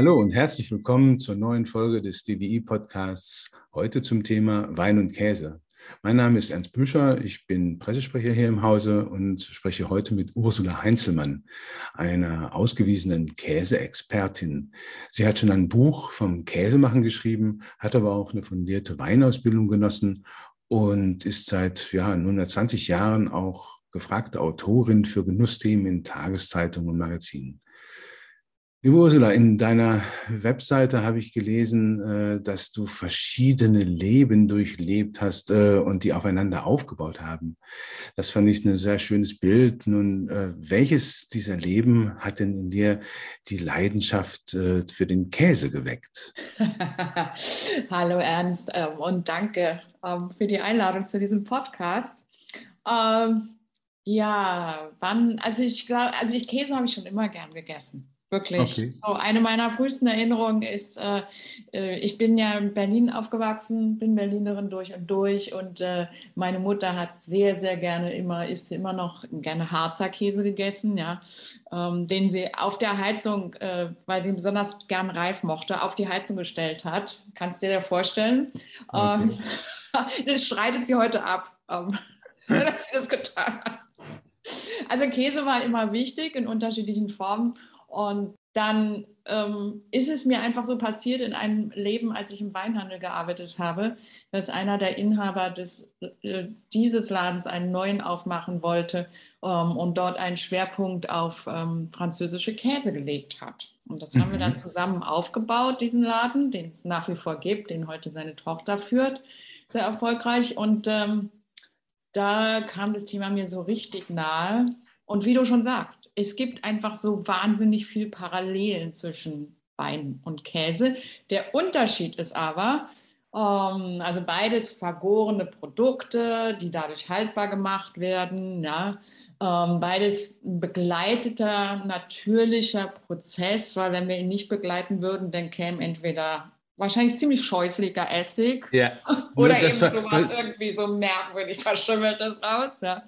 Hallo und herzlich willkommen zur neuen Folge des DWI-Podcasts. Heute zum Thema Wein und Käse. Mein Name ist Ernst Büscher, ich bin Pressesprecher hier im Hause und spreche heute mit Ursula Heinzelmann, einer ausgewiesenen Käseexpertin. Sie hat schon ein Buch vom Käsemachen geschrieben, hat aber auch eine fundierte Weinausbildung genossen und ist seit ja, nunmehr 20 Jahren auch gefragte Autorin für Genussthemen in Tageszeitungen und Magazinen. Liebe Ursula, in deiner Webseite habe ich gelesen, äh, dass du verschiedene Leben durchlebt hast äh, und die aufeinander aufgebaut haben. Das fand ich ein sehr schönes Bild. Nun, äh, welches dieser Leben hat denn in dir die Leidenschaft für den Käse geweckt? Hallo Ernst ähm, und danke ähm, für die Einladung zu diesem Podcast. Ähm, ja, wann, also ich glaube, also ich Käse habe ich schon immer gern gegessen. Wirklich. Okay. So, eine meiner frühesten Erinnerungen ist, äh, äh, ich bin ja in Berlin aufgewachsen, bin Berlinerin durch und durch und äh, meine Mutter hat sehr, sehr gerne immer, isst immer noch gerne Harzer Käse gegessen, ja, ähm, den sie auf der Heizung, äh, weil sie ihn besonders gern reif mochte, auf die Heizung gestellt hat. Kannst du dir vorstellen? Okay. Ähm, das streitet sie heute ab, ähm, dass sie das getan hat. Also Käse war immer wichtig in unterschiedlichen Formen und dann ähm, ist es mir einfach so passiert in einem Leben, als ich im Weinhandel gearbeitet habe, dass einer der Inhaber des, äh, dieses Ladens einen neuen aufmachen wollte ähm, und dort einen Schwerpunkt auf ähm, französische Käse gelegt hat. Und das mhm. haben wir dann mhm. zusammen aufgebaut, diesen Laden, den es nach wie vor gibt, den heute seine Tochter führt, sehr erfolgreich. Und ähm, da kam das Thema mir so richtig nahe, und wie du schon sagst, es gibt einfach so wahnsinnig viel Parallelen zwischen Wein und Käse. Der Unterschied ist aber, ähm, also beides vergorene Produkte, die dadurch haltbar gemacht werden, ja. Ähm, beides begleiteter, natürlicher Prozess, weil wenn wir ihn nicht begleiten würden, dann käme entweder wahrscheinlich ziemlich scheußlicher Essig. Ja. Oder eben sowas irgendwie so merkwürdig verschimmeltes raus. Ja.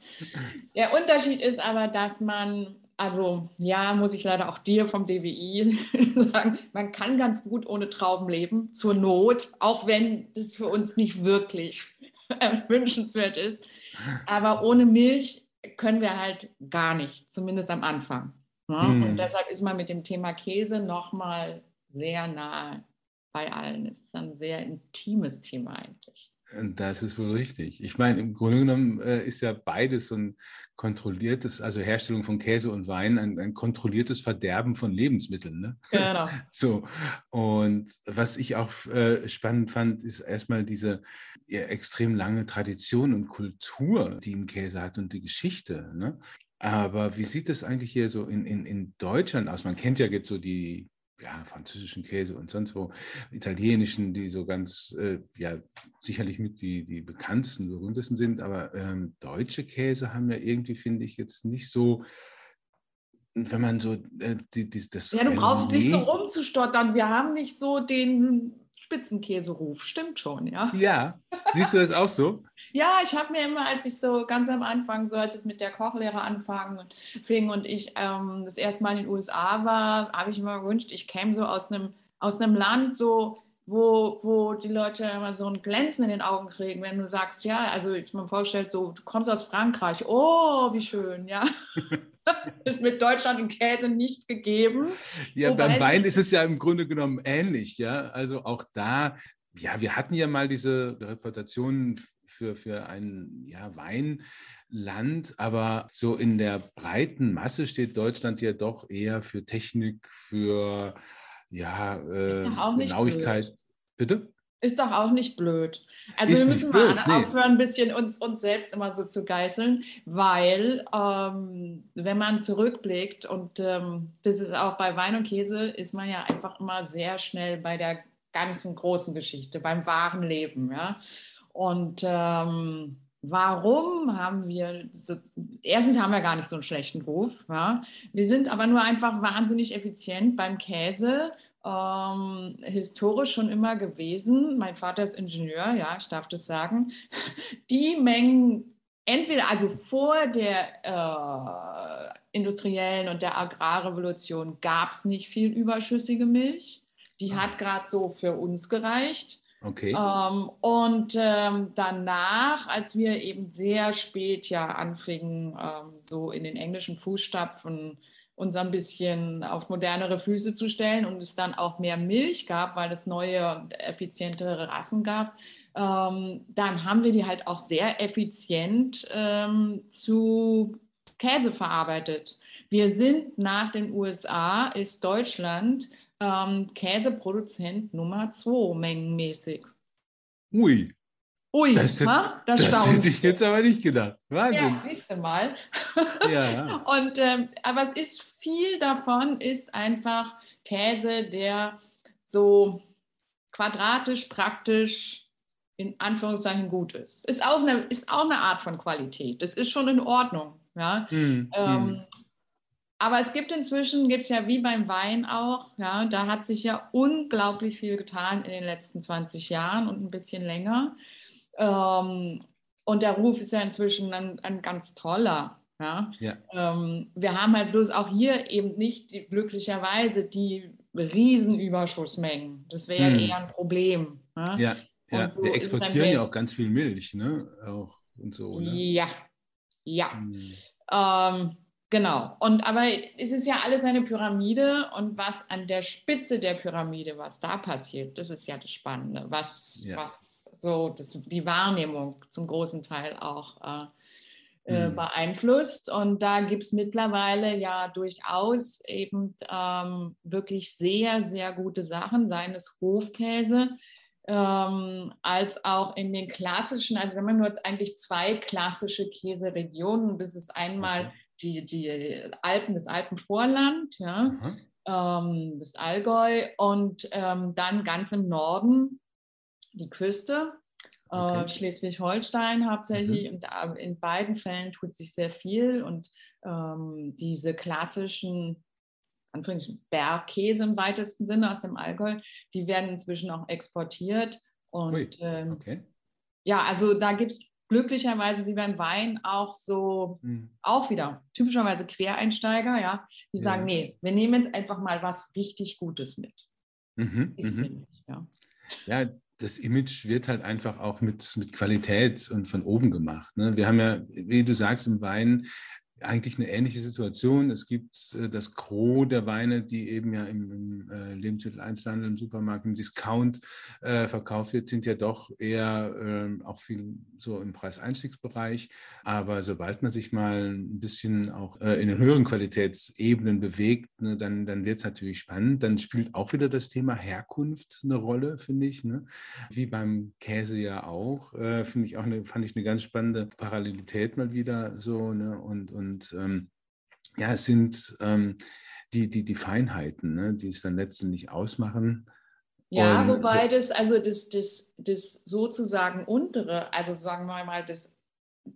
Der Unterschied ist aber, dass man, also ja, muss ich leider auch dir vom DWI sagen, man kann ganz gut ohne Trauben leben, zur Not, auch wenn das für uns nicht wirklich wünschenswert ist. Aber ohne Milch können wir halt gar nicht, zumindest am Anfang. Ja? Hm. Und deshalb ist man mit dem Thema Käse nochmal sehr nahe bei allen. Es ist ein sehr intimes Thema eigentlich. Das ist wohl richtig. Ich meine, im Grunde genommen äh, ist ja beides so ein kontrolliertes, also Herstellung von Käse und Wein, ein, ein kontrolliertes Verderben von Lebensmitteln. Ne? Genau. So. Und was ich auch äh, spannend fand, ist erstmal diese ja, extrem lange Tradition und Kultur, die ein Käse hat und die Geschichte. Ne? Aber wie sieht es eigentlich hier so in, in, in Deutschland aus? Man kennt ja jetzt so die ja, französischen Käse und sonst wo, italienischen, die so ganz, äh, ja, sicherlich mit die, die bekanntesten, berühmtesten sind, aber ähm, deutsche Käse haben ja irgendwie, finde ich, jetzt nicht so, wenn man so äh, die, die, das. Ja, du brauchst nicht so rumzustottern. Wir haben nicht so den Spitzenkäseruf, stimmt schon, ja. Ja, siehst du das auch so? Ja, ich habe mir immer, als ich so ganz am Anfang, so als es mit der Kochlehre anfing und, fing und ich ähm, das erste Mal in den USA war, habe ich immer gewünscht, ich käme so aus einem aus einem Land so, wo, wo die Leute immer so ein Glänzen in den Augen kriegen, wenn du sagst, ja, also ich mir vorstellt, so, du kommst aus Frankreich, oh, wie schön, ja. ist mit Deutschland und Käse nicht gegeben. Ja, Wobei beim Wein ist es ja im Grunde genommen ähnlich, ja. Also auch da, ja, wir hatten ja mal diese Reputation für, für ein ja, Weinland, aber so in der breiten Masse steht Deutschland ja doch eher für Technik, für ja, äh, Genauigkeit. Blöd. Bitte? Ist doch auch nicht blöd. Also ist wir müssen mal blöd, nee. aufhören, ein bisschen uns, uns selbst immer so zu geißeln, weil ähm, wenn man zurückblickt und ähm, das ist auch bei Wein und Käse, ist man ja einfach immer sehr schnell bei der ganzen großen Geschichte, beim wahren Leben. Ja? Und ähm, warum haben wir, so, erstens haben wir gar nicht so einen schlechten Ruf. Ja? Wir sind aber nur einfach wahnsinnig effizient beim Käse. Ähm, historisch schon immer gewesen. Mein Vater ist Ingenieur, ja, ich darf das sagen. Die Mengen, entweder also vor der äh, industriellen und der Agrarrevolution gab es nicht viel überschüssige Milch. Die ah. hat gerade so für uns gereicht. Okay. Ähm, und ähm, danach, als wir eben sehr spät ja anfingen, ähm, so in den englischen Fußstapfen uns ein bisschen auf modernere Füße zu stellen und es dann auch mehr Milch gab, weil es neue, effizientere Rassen gab, ähm, dann haben wir die halt auch sehr effizient ähm, zu Käse verarbeitet. Wir sind nach den USA, ist Deutschland ähm, Käseproduzent Nummer zwei mengenmäßig. Ui. Ui, das, ha? das, das hätte ich jetzt aber nicht gedacht. Wahnsinn. Ja, siehst du mal. ja. Und, ähm, aber es ist viel davon, ist einfach Käse, der so quadratisch, praktisch, in Anführungszeichen gut ist. Ist auch eine, ist auch eine Art von Qualität. Das ist schon in Ordnung. Ja? Mm, ähm, mm. Aber es gibt inzwischen, gibt es ja wie beim Wein auch, ja, da hat sich ja unglaublich viel getan in den letzten 20 Jahren und ein bisschen länger. Ähm, und der Ruf ist ja inzwischen ein, ein ganz toller. Ja? ja. Ähm, wir haben halt bloß auch hier eben nicht die, glücklicherweise die Riesenüberschussmengen. Das wäre hm. eher ein Problem. Ja, ja, ja. So wir exportieren ja auch ganz viel Milch, ne? Auch und so. Ne? Ja, ja. Hm. Ähm, Genau. Und aber es ist ja alles eine Pyramide und was an der Spitze der Pyramide, was da passiert, das ist ja das Spannende, was, ja. was so das, die Wahrnehmung zum großen Teil auch äh, mhm. beeinflusst. Und da gibt es mittlerweile ja durchaus eben ähm, wirklich sehr, sehr gute Sachen, seien es Hofkäse, ähm, als auch in den klassischen, also wenn man nur eigentlich zwei klassische Käseregionen, das ist einmal okay die, die Alpen, das Alpenvorland, ja, ähm, das Allgäu und ähm, dann ganz im Norden die Küste, äh, okay. äh, Schleswig-Holstein hauptsächlich. Mhm. Und äh, in beiden Fällen tut sich sehr viel und ähm, diese klassischen Bergkäse im weitesten Sinne aus dem Allgäu, die werden inzwischen auch exportiert. Und ähm, okay. ja, also da gibt es glücklicherweise wie beim Wein auch so, mhm. auch wieder typischerweise Quereinsteiger, ja, die ja. sagen, nee, wir nehmen jetzt einfach mal was richtig Gutes mit. Mhm. Mhm. ja. ja, das Image wird halt einfach auch mit, mit Qualität und von oben gemacht. Ne? Wir haben ja, wie du sagst, im Wein eigentlich eine ähnliche Situation. Es gibt äh, das Gros der Weine, die eben ja im, im äh, Lebensmitteleinzelhandel, im Supermarkt, im Discount äh, verkauft wird, sind ja doch eher äh, auch viel so im Preiseinstiegsbereich. Aber sobald man sich mal ein bisschen auch äh, in den höheren Qualitätsebenen bewegt, ne, dann, dann wird es natürlich spannend. Dann spielt auch wieder das Thema Herkunft eine Rolle, finde ich. Ne? Wie beim Käse ja auch. Äh, finde ich auch eine, fand ich eine ganz spannende Parallelität mal wieder so. Ne? Und, und und ähm, ja, es sind ähm, die, die, die Feinheiten, ne, die es dann letztendlich ausmachen. Ja, und wobei das, also das, das, das sozusagen untere, also sagen wir mal, das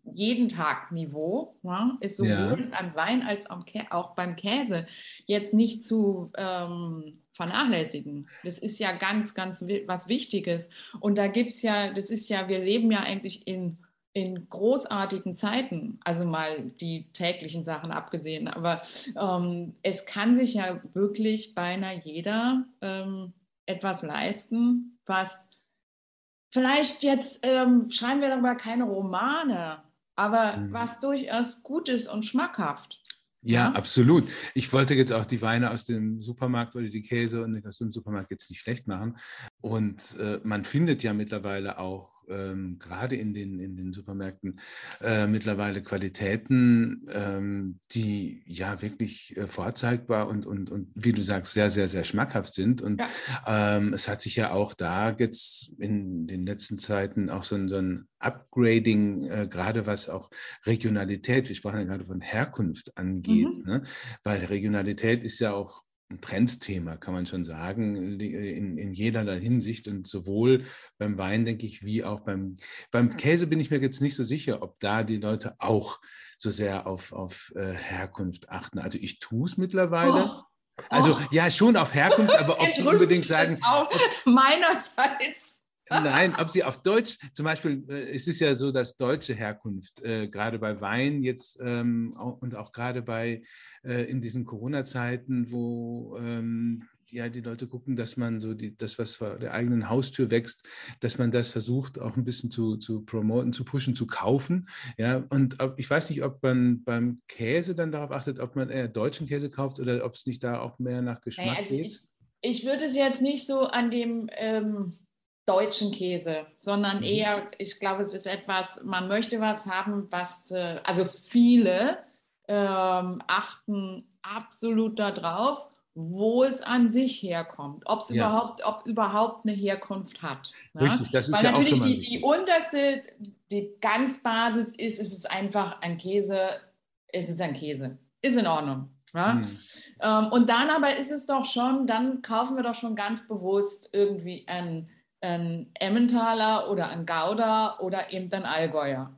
jeden Tag Niveau ja, ist sowohl ja. beim Wein als auch beim Käse jetzt nicht zu ähm, vernachlässigen. Das ist ja ganz, ganz was Wichtiges. Und da gibt es ja, das ist ja, wir leben ja eigentlich in in großartigen Zeiten, also mal die täglichen Sachen abgesehen, aber ähm, es kann sich ja wirklich beinahe jeder ähm, etwas leisten, was vielleicht jetzt ähm, schreiben wir darüber keine Romane, aber mhm. was durchaus gut ist und schmackhaft. Ja, ja, absolut. Ich wollte jetzt auch die Weine aus dem Supermarkt oder die Käse aus dem Supermarkt jetzt nicht schlecht machen. Und äh, man findet ja mittlerweile auch ähm, gerade in den, in den Supermärkten äh, mittlerweile Qualitäten, ähm, die ja wirklich äh, vorzeigbar und, und, und wie du sagst, sehr, sehr, sehr schmackhaft sind. Und ja. ähm, es hat sich ja auch da jetzt in den letzten Zeiten auch so ein, so ein Upgrading, äh, gerade was auch Regionalität, wir sprachen ja gerade von Herkunft angeht, mhm. ne? weil Regionalität ist ja auch ein Trendthema, kann man schon sagen, in, in jederlei Hinsicht. Und sowohl beim Wein, denke ich, wie auch beim, beim Käse bin ich mir jetzt nicht so sicher, ob da die Leute auch so sehr auf, auf äh, Herkunft achten. Also ich tue es mittlerweile. Oh. Also oh. ja, schon auf Herkunft, aber ob sie unbedingt sagen. Auch meinerseits. Nein, ob sie auf Deutsch, zum Beispiel, äh, es ist ja so, dass deutsche Herkunft, äh, gerade bei Wein jetzt ähm, auch, und auch gerade bei äh, in diesen Corona-Zeiten, wo ähm, ja, die Leute gucken, dass man so die, das, was vor der eigenen Haustür wächst, dass man das versucht, auch ein bisschen zu, zu promoten, zu pushen, zu kaufen. Ja, und ich weiß nicht, ob man beim Käse dann darauf achtet, ob man eher deutschen Käse kauft oder ob es nicht da auch mehr nach Geschmack also geht. Ich, ich würde es jetzt nicht so an dem ähm, deutschen Käse, sondern mhm. eher, ich glaube, es ist etwas, man möchte was haben, was, äh, also viele ähm, achten absolut darauf, wo es an sich herkommt, ob es ja. überhaupt, ob überhaupt eine Herkunft hat. Ne? Richtig, das ist Weil ja natürlich auch schon mal die, die unterste, die Ganzbasis ist, es ist einfach ein Käse, es ist ein Käse, ist in Ordnung. Ja? Mhm. Ähm, und dann aber ist es doch schon, dann kaufen wir doch schon ganz bewusst irgendwie ein, ein Emmentaler oder ein Gouda oder eben ein Allgäuer.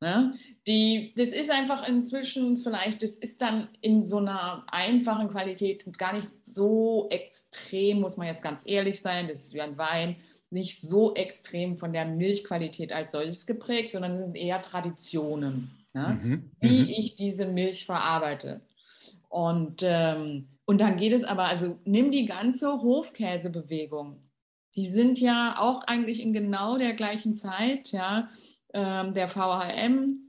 Ne? Die, das ist einfach inzwischen vielleicht, das ist dann in so einer einfachen Qualität gar nicht so extrem, muss man jetzt ganz ehrlich sein, das ist wie ein Wein, nicht so extrem von der Milchqualität als solches geprägt, sondern es sind eher Traditionen, ne? mhm. wie mhm. ich diese Milch verarbeite. Und, ähm, und dann geht es aber, also nimm die ganze Hofkäsebewegung. Die sind ja auch eigentlich in genau der gleichen Zeit, ja, ähm, der VHM,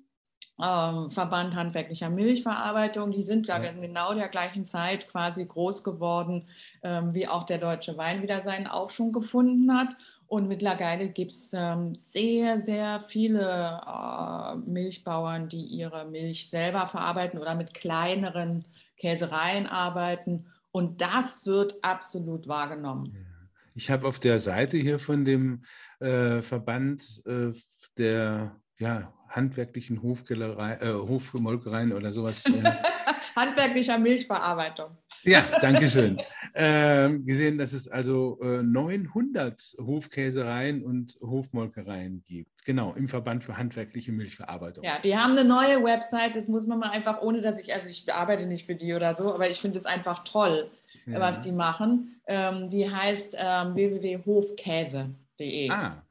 ähm, Verband Handwerklicher Milchverarbeitung, die sind da ja. in genau der gleichen Zeit quasi groß geworden, ähm, wie auch der deutsche Wein wieder seinen Aufschwung gefunden hat. Und mittlerweile gibt es ähm, sehr, sehr viele äh, Milchbauern, die ihre Milch selber verarbeiten oder mit kleineren Käsereien arbeiten. Und das wird absolut wahrgenommen. Ich habe auf der Seite hier von dem äh, Verband äh, der ja, handwerklichen Hofkellerei, äh, Hofmolkereien oder sowas. Äh, Handwerklicher Milchverarbeitung. Ja, danke schön. ähm, gesehen, dass es also äh, 900 Hofkäsereien und Hofmolkereien gibt. Genau, im Verband für handwerkliche Milchverarbeitung. Ja, die haben eine neue Website, das muss man mal einfach, ohne dass ich, also ich bearbeite nicht für die oder so, aber ich finde es einfach toll, ja. was die machen. Ähm, die heißt ähm, www.hofkäse.de. Ah.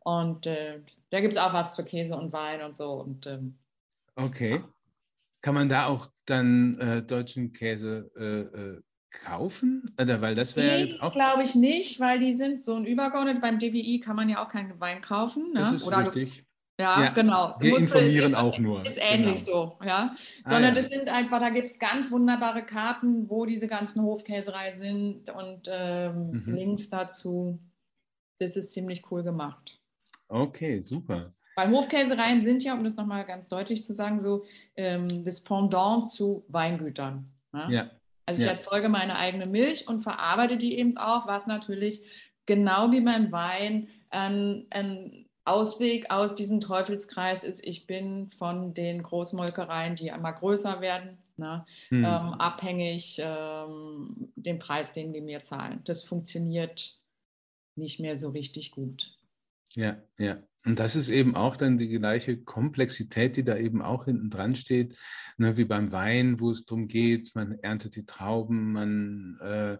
Und äh, da gibt es auch was für Käse und Wein und so. Und, ähm, okay. Kann man da auch dann äh, deutschen Käse äh, äh kaufen? Oder weil das wäre jetzt auch. glaube ich nicht, weil die sind so ein übergeordnet. Beim DWI kann man ja auch keinen Wein kaufen. Ne? Das ist Oder richtig. Ja, ja, genau. Wir musst, informieren ist, auch nur. Ist ähnlich genau. so, ja. Ah, Sondern ah, ja. das sind einfach, da gibt es ganz wunderbare Karten, wo diese ganzen Hofkäsereien sind und ähm, mhm. Links dazu. Das ist ziemlich cool gemacht. Okay, super. Weil Hofkäsereien sind ja, um das nochmal ganz deutlich zu sagen, so ähm, das Pendant zu Weingütern. Ne? Ja. Also ich ja. erzeuge meine eigene Milch und verarbeite die eben auch, was natürlich genau wie beim Wein ein, ein Ausweg aus diesem Teufelskreis ist, ich bin von den Großmolkereien, die immer größer werden, ne, hm. ähm, abhängig ähm, den Preis, den die mir zahlen. Das funktioniert nicht mehr so richtig gut. Ja, ja. Und das ist eben auch dann die gleiche Komplexität, die da eben auch hinten dran steht, ne, wie beim Wein, wo es darum geht, man erntet die Trauben, man äh,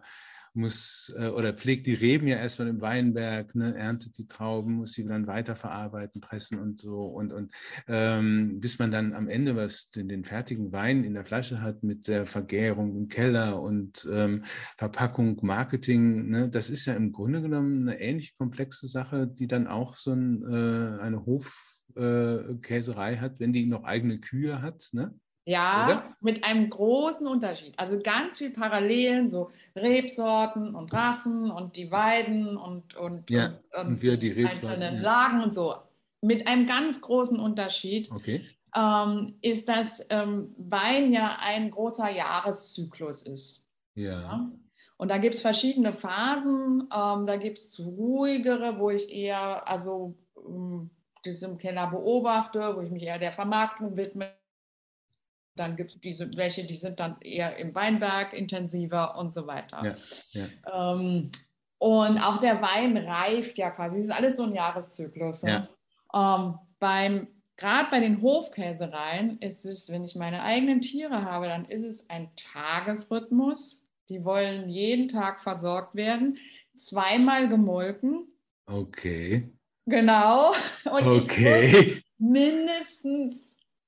muss äh, oder pflegt die Reben ja erstmal im Weinberg, ne, erntet die Trauben, muss sie dann weiterverarbeiten, pressen und so. Und, und ähm, bis man dann am Ende was den, den, fertigen Wein in der Flasche hat mit der Vergärung im Keller und ähm, Verpackung, Marketing, ne, das ist ja im Grunde genommen eine ähnlich komplexe Sache, die dann auch so ein, äh, eine Hofkäserei äh, hat, wenn die noch eigene Kühe hat. Ne? Ja, Oder? mit einem großen Unterschied. Also ganz viel Parallelen, so Rebsorten und Rassen und die Weiden und, und, ja, und, und wir die Rebsorten, einzelnen. Lagen und so. Mit einem ganz großen Unterschied okay. ähm, ist, dass ähm, Wein ja ein großer Jahreszyklus ist. Ja. ja? Und da gibt es verschiedene Phasen. Ähm, da gibt es ruhigere, wo ich eher, also ähm, das im Keller beobachte, wo ich mich eher der Vermarktung widme dann gibt es diese welche, die sind dann eher im Weinberg intensiver und so weiter. Ja, ja. Ähm, und auch der Wein reift ja quasi. Das ist alles so ein Jahreszyklus. Ne? Ähm, beim Gerade bei den Hofkäsereien ist es, wenn ich meine eigenen Tiere habe, dann ist es ein Tagesrhythmus. Die wollen jeden Tag versorgt werden, zweimal gemolken. Okay. Genau. Und okay. mindestens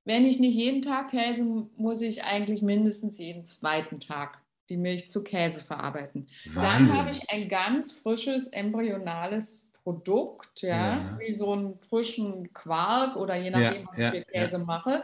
wenn ich nicht jeden Tag käse, muss ich eigentlich mindestens jeden zweiten Tag die Milch zu Käse verarbeiten. Wahnsinn. Dann habe ich ein ganz frisches embryonales Produkt, ja, Ja. wie so einen frischen Quark oder je nachdem, was ja, ich für Käse mache.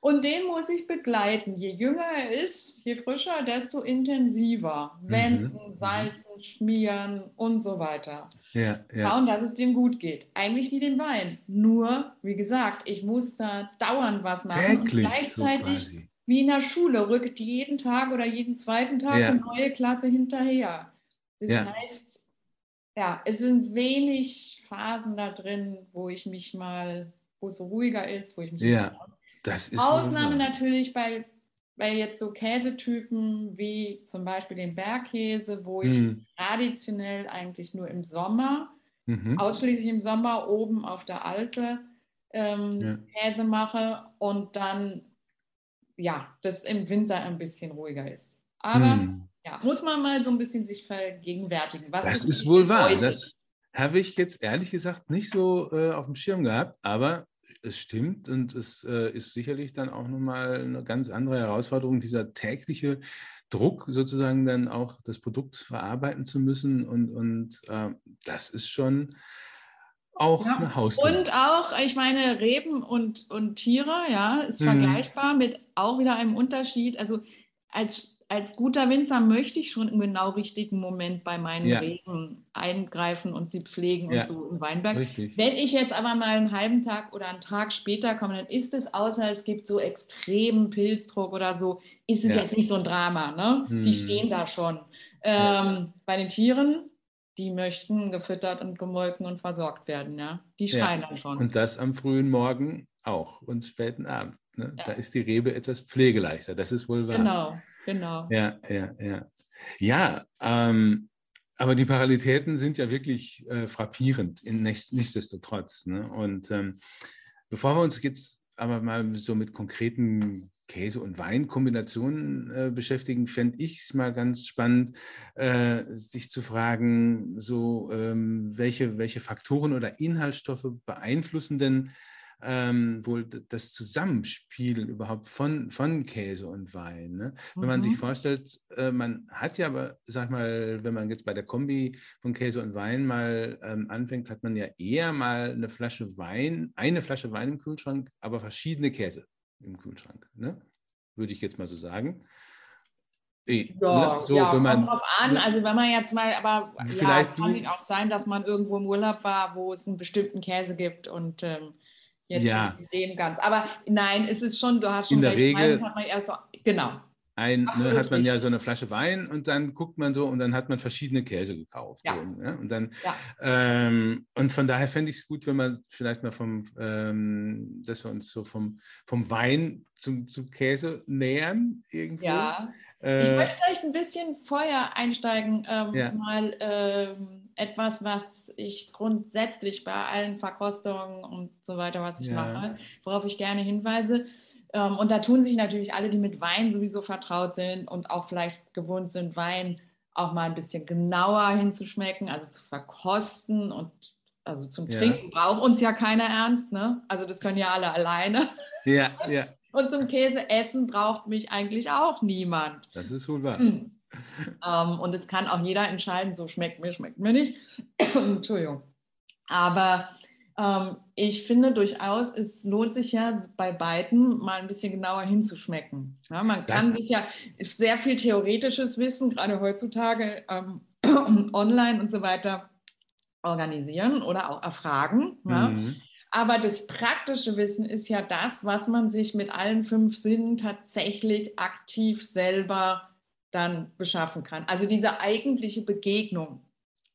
Und den muss ich begleiten. Je jünger er ist, je frischer, desto intensiver. Wenden, mhm. salzen, schmieren und so weiter. Ja, ja. Schauen, dass es dem gut geht. Eigentlich wie dem Wein. Nur, wie gesagt, ich muss da dauernd was machen. Täglich und so gleichzeitig, quasi. wie in der Schule, rückt jeden Tag oder jeden zweiten Tag Ja. eine neue Klasse hinterher. Das Ja. heißt, ja, es sind wenig Phasen da drin, wo ich mich mal, wo es so ruhiger ist, wo ich mich Ja, Das ist Ausnahme natürlich bei, bei jetzt so Käsetypen wie zum Beispiel den Bergkäse, wo ich Mhm. traditionell eigentlich nur im Sommer, Mhm. ausschließlich im Sommer oben auf der Alpe ähm, Ja. Käse mache und dann ja, das im Winter ein bisschen ruhiger ist. Aber Mhm. ja, muss man mal so ein bisschen sich vergegenwärtigen. Was Das ist wohl wahr. Das habe ich jetzt ehrlich gesagt nicht so äh, auf dem Schirm gehabt, aber es stimmt und es äh, ist sicherlich dann auch nochmal eine ganz andere Herausforderung, dieser tägliche Druck sozusagen dann auch das Produkt verarbeiten zu müssen und, und äh, das ist schon auch Ja, eine Hausnummer. Und auch, ich meine, Reben und, und Tiere, ja, ist Mhm. vergleichbar mit auch wieder einem Unterschied. Also als, als guter Winzer möchte ich schon im genau richtigen Moment bei meinen Ja. Reben eingreifen und sie pflegen Ja. und so im Weinberg. Richtig. Wenn ich jetzt aber mal einen halben Tag oder einen Tag später komme, dann ist es, außer es gibt so extremen Pilzdruck oder so, ist es Ja. jetzt nicht so ein Drama. Ne? Die Hm. stehen da schon. Ähm, bei den Tieren, die möchten gefüttert und gemolken und versorgt werden. Ja? Die schreien dann schon. Und das am frühen Morgen auch und späten Abend. Ne? Ja. Da ist die Rebe etwas pflegeleichter, das ist wohl wahr. genau, genau. Ja, ja, ja. Ja, ähm, aber die Parallelitäten sind ja wirklich äh, frappierend, in nichts, nichtsdestotrotz. Ne? Und ähm, bevor wir uns jetzt aber mal so mit konkreten Käse- und Weinkombinationen äh, beschäftigen, fände ich es mal ganz spannend, äh, sich zu fragen, so ähm, welche, welche Faktoren oder Inhaltsstoffe beeinflussen denn ähm, wohl das Zusammenspiel überhaupt von, von Käse und Wein. Ne? Wenn man sich Mhm. vorstellt, äh, man hat ja aber, sag mal, wenn man jetzt bei der Kombi von Käse und Wein mal ähm, anfängt, hat man ja eher mal eine Flasche Wein, eine Flasche Wein im Kühlschrank, aber verschiedene Käse im Kühlschrank. Ne? Würde ich jetzt mal so sagen. Eh, Ja, ne? so, ja wenn man, kommt drauf an. Also wenn man jetzt mal, aber ja, Vielleicht es kann du- auch sein, dass man irgendwo im Urlaub war, wo es einen bestimmten Käse gibt und ähm, jetzt Ja. nicht den ganz. Aber nein, es ist schon, du hast schon In der Regel- hat man erst so, genau. ein, ne, hat man ja so eine Flasche Wein und dann guckt man so und dann hat man verschiedene Käse gekauft. Ja. So, ne? Und dann Ja. ähm, und von daher fände ich es gut, wenn man vielleicht mal vom, ähm, dass wir uns so vom, vom Wein zum, zum Käse nähern irgendwo. Ja. Ich Äh, möchte vielleicht ein bisschen vorher einsteigen, ähm, Ja. mal ähm, etwas, was ich grundsätzlich bei allen Verkostungen und so weiter, was ich Ja. mache, worauf ich gerne hinweise. Ähm, und da tun sich natürlich alle, die mit Wein sowieso vertraut sind und auch vielleicht gewohnt sind, Wein auch mal ein bisschen genauer hinzuschmecken, also zu verkosten und also zum Ja. Trinken braucht uns ja keiner ernst, ne? Also das können ja alle alleine. ja, ja, Und zum Käse essen braucht mich eigentlich auch niemand. das ist wohl wahr. Mm. Ähm, und es kann auch jeder entscheiden, so schmeckt mir, schmeckt mir nicht. Entschuldigung. Aber ähm, ich finde durchaus, es lohnt sich ja bei beiden mal ein bisschen genauer hinzuschmecken. Ja, man Das- kann sich ja sehr viel theoretisches Wissen, gerade heutzutage ähm, online und so weiter, organisieren oder auch erfragen. Ja? Mhm. Aber das praktische Wissen ist ja das, was man sich mit allen fünf Sinnen tatsächlich aktiv selber dann beschaffen kann. Also diese eigentliche Begegnung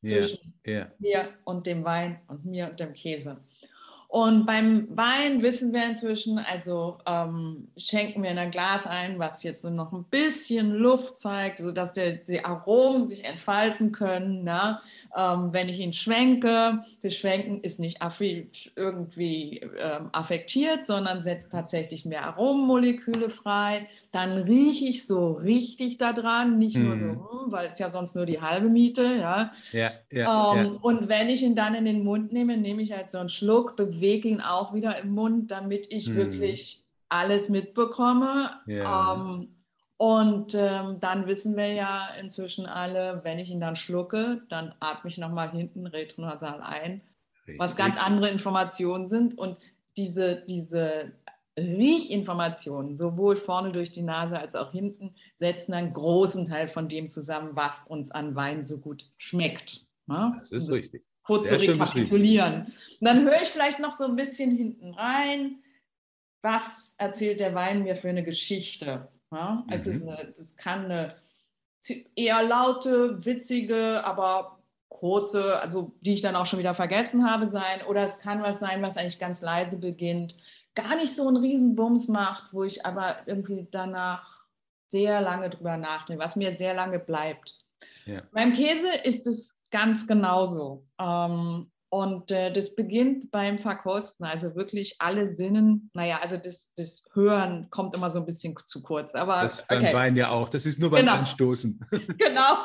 zwischen ja, mir und dem Wein und mir und dem Käse. Und beim Wein wissen wir inzwischen, also ähm, schenken wir in ein Glas ein, was jetzt nur noch ein bisschen Luft zeigt, sodass der, die Aromen sich entfalten können. Ne? Ähm, wenn ich ihn schwenke, das Schwenken ist nicht irgendwie ähm, affektiert, sondern setzt tatsächlich mehr Aromenmoleküle frei. Dann rieche ich so richtig daran, nicht nur Mhm. so, hm, weil es ja sonst nur die halbe Miete, ja. ja, ja, Ähm, Und wenn ich ihn dann in den Mund nehme, nehme ich halt so einen Schluck, bewege ihn auch wieder im Mund, damit ich Mhm. wirklich alles mitbekomme. Ja. Ähm, Und ähm, dann wissen wir ja inzwischen alle, wenn ich ihn dann schlucke, dann atme ich nochmal hinten retronasal ein, Richtig. was ganz andere Informationen sind. Und diese, diese Riechinformationen, sowohl vorne durch die Nase als auch hinten, setzen einen großen Teil von dem zusammen, was uns an Wein so gut schmeckt. Ja? Das ist das richtig. Kurz Sehr zu rekapitulieren. dann höre ich vielleicht noch so ein bisschen hinten rein, was erzählt der Wein mir für eine Geschichte. Ja? Es, mhm. eine, es kann eine eher laute, witzige, aber kurze, also die ich dann auch schon wieder vergessen habe, sein. Oder es kann was sein, was eigentlich ganz leise beginnt, gar nicht so einen Riesenbums macht, wo ich aber irgendwie danach sehr lange drüber nachdenke, was mir sehr lange bleibt. Ja. Beim Käse ist es ganz genauso. Ähm, und äh, das beginnt beim Verkosten, also wirklich alle Sinnen. Naja, also das, das Hören kommt immer so ein bisschen zu kurz. Aber, das beim okay. Wein ja auch, das ist nur beim genau. Anstoßen. Genau.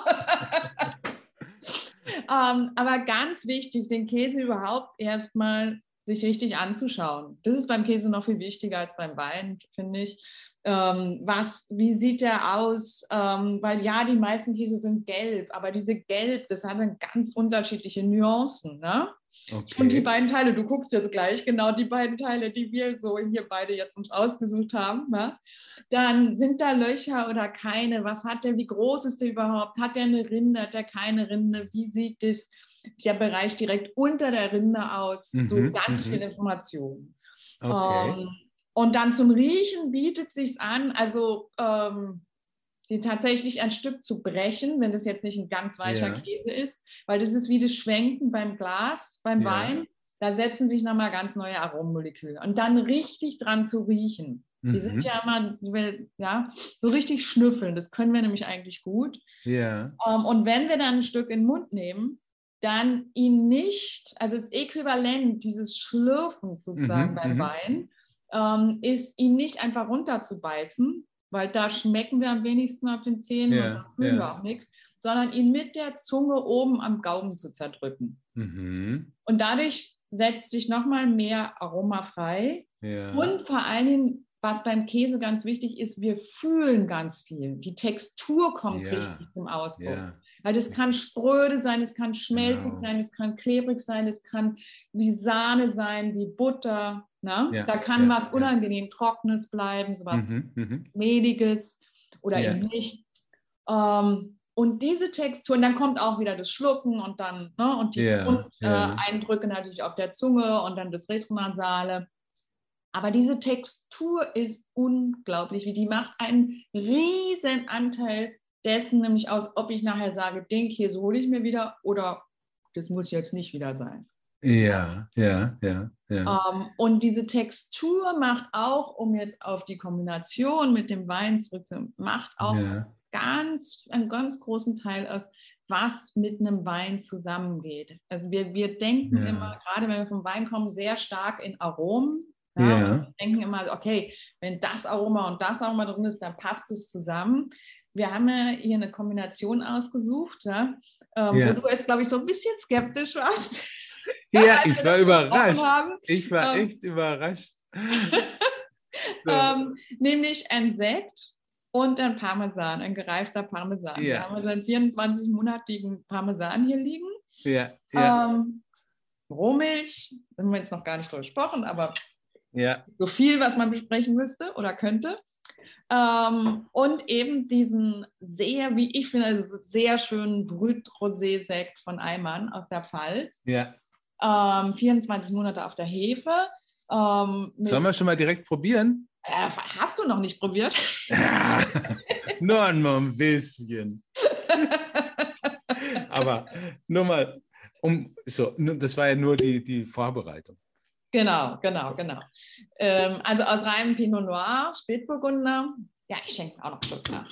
ähm, aber ganz wichtig, den Käse überhaupt erstmal sich richtig anzuschauen. Das ist beim Käse noch viel wichtiger als beim Wein, finde ich. Ähm, was, wie sieht der aus? Ähm, weil ja, die meisten Käse sind gelb, aber diese Gelb, das hat dann ganz unterschiedliche Nuancen. Ne? Okay. Und die beiden Teile, du guckst jetzt gleich, genau die beiden Teile, die wir so hier beide jetzt uns ausgesucht haben, ne? dann sind da Löcher oder keine? Was hat der? Wie groß ist der überhaupt? Hat der eine Rinde? Hat der keine Rinde? Wie sieht das? Der Bereich direkt unter der Rinde aus, mhm, so ganz mhm. viel Information. Okay. Ähm, und dann zum Riechen bietet sich an, also ähm, die tatsächlich ein Stück zu brechen, wenn das jetzt nicht ein ganz weicher ja. Käse ist, weil das ist wie das Schwenken beim Glas, beim ja. Wein. Da setzen sich nochmal ganz neue Arommoleküle. Und dann richtig dran zu riechen. Mhm. Die sind mhm. ja immer, ja, so richtig schnüffeln. Das können wir nämlich eigentlich gut. Ja. Ähm, und wenn wir dann ein Stück in den Mund nehmen, dann ihn nicht, also das Äquivalent dieses Schlürfen sozusagen mhm, beim mhm. Wein, ähm, ist ihn nicht einfach runterzubeißen, weil da schmecken wir am wenigsten auf den Zähnen ja, und da fühlen ja. wir auch nichts, sondern ihn mit der Zunge oben am Gaumen zu zerdrücken. Mhm. Und dadurch setzt sich nochmal mehr Aroma frei ja. und vor allen Dingen was beim Käse ganz wichtig ist, wir fühlen ganz viel. Die Textur kommt richtig zum Ausdruck. Ja. Weil das kann spröde sein, es kann schmelzig genau. sein, es kann klebrig sein, es kann wie Sahne sein, wie Butter. Ne? Ja. Da kann was unangenehm Trockenes bleiben, sowas mhm, mhm. Mehliges oder eben nicht. Ähm, und diese Textur, und dann kommt auch wieder das Schlucken und dann, ne, und die Grundeindrücke äh, natürlich auf der Zunge und dann das Retronasale. Aber diese Textur ist unglaublich, wie die macht einen riesen Anteil dessen nämlich aus, ob ich nachher sage, den Käse hole ich mir wieder oder das muss jetzt nicht wieder sein. Ja, ja, ja. ja. Ähm, und diese Textur macht auch, um jetzt auf die Kombination mit dem Wein zurückzukommen, macht auch ja. ganz, einen ganz großen Teil aus, was mit einem Wein zusammengeht. Also wir, wir denken ja. immer, gerade wenn wir vom Wein kommen, sehr stark in Aromen. Ja, ja. Wir denken immer, okay, wenn das Aroma und das Aroma drin ist, dann passt es zusammen. Wir haben ja hier eine Kombination ausgesucht, ja, ähm, ja. wo du jetzt, glaube ich, so ein bisschen skeptisch warst. Ja, ich war überrascht. Ich war ähm, echt überrascht. so. ähm, nämlich ein Sekt und ein Parmesan, ein gereifter Parmesan. Ja. Wir haben also einen 24-monatigen Parmesan hier liegen. Ja, ja. Ähm, Rohmilch, da haben wir jetzt noch gar nicht drüber gesprochen, aber ja. So viel, was man besprechen müsste oder könnte. Ähm, und eben diesen sehr, wie ich finde, also sehr schönen Brüt-Rosé-Sekt von Eimann aus der Pfalz. Ja. Ähm, 24 Monate auf der Hefe. Ähm, Sollen wir schon mal direkt probieren? Äh, hast du noch nicht probiert? Ja, nur ein bisschen. Aber nur mal, um, so, das war ja nur die, die Vorbereitung. Genau, genau, genau. Ähm, also aus reinem Pinot Noir, Spätburgunder. Ja, ich schenke auch noch Glück nach.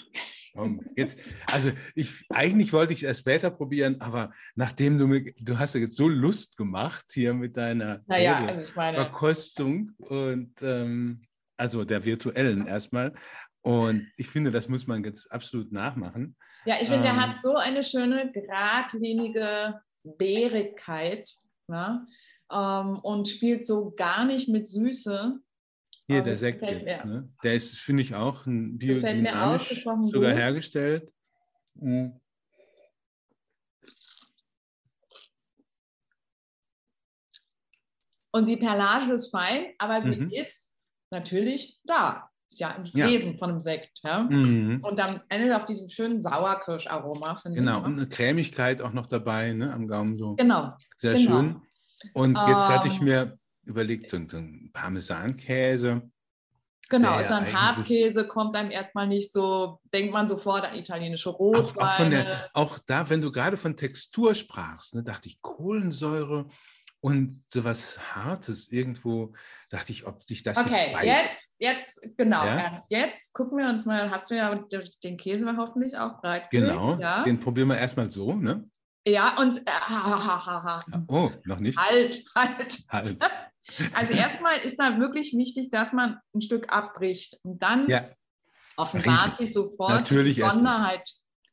Jetzt, also ich, eigentlich wollte ich es erst später probieren, aber nachdem du mir, du hast ja jetzt so Lust gemacht hier mit deiner naja, also Verkostung und ähm, also der virtuellen erstmal. Und ich finde, das muss man jetzt absolut nachmachen. Ja, ich finde, ähm, der hat so eine schöne, geradlinige Beerigkeit. Ne? Ähm, und spielt so gar nicht mit Süße. Hier, der Sekt jetzt, mir. ne? Der ist, finde ich, auch ein biodynamisch sogar gut. hergestellt. Mhm. Und die Perlage ist fein, aber sie Mhm. ist natürlich da. Ist ja das Ja. Wesen von einem Sekt. Ja? Mhm. Und dann endet auf diesem schönen Sauerkirscharoma, finde Genau, ich. und ne? eine Cremigkeit auch noch dabei, ne? Am Gaumen so. Genau. Sehr genau. schön. Und jetzt hatte ich Ähm. mir überlegt, so, so ein Parmesankäse. Genau, ist ein Hartkäse, kommt einem erstmal nicht so, denkt man sofort an italienische Auch, Rotweine. auch, von der, auch da, wenn du gerade von Textur sprachst, ne, dachte ich Kohlensäure und sowas Hartes irgendwo, dachte ich, ob sich das okay, nicht beißt. jetzt, jetzt, genau, Ja? Ernst, jetzt gucken wir uns mal, hast du ja den Käse hoffentlich auch breit Genau, Ja, den probieren wir erstmal so, ne? Ja und äh, ha, ha, ha, ha, ha. Oh, noch nicht. halt, halt. Halt. Also erstmal ist da wirklich wichtig, dass man ein Stück abbricht und dann Ja, offenbart sich sofort Natürlich die. Besonderheit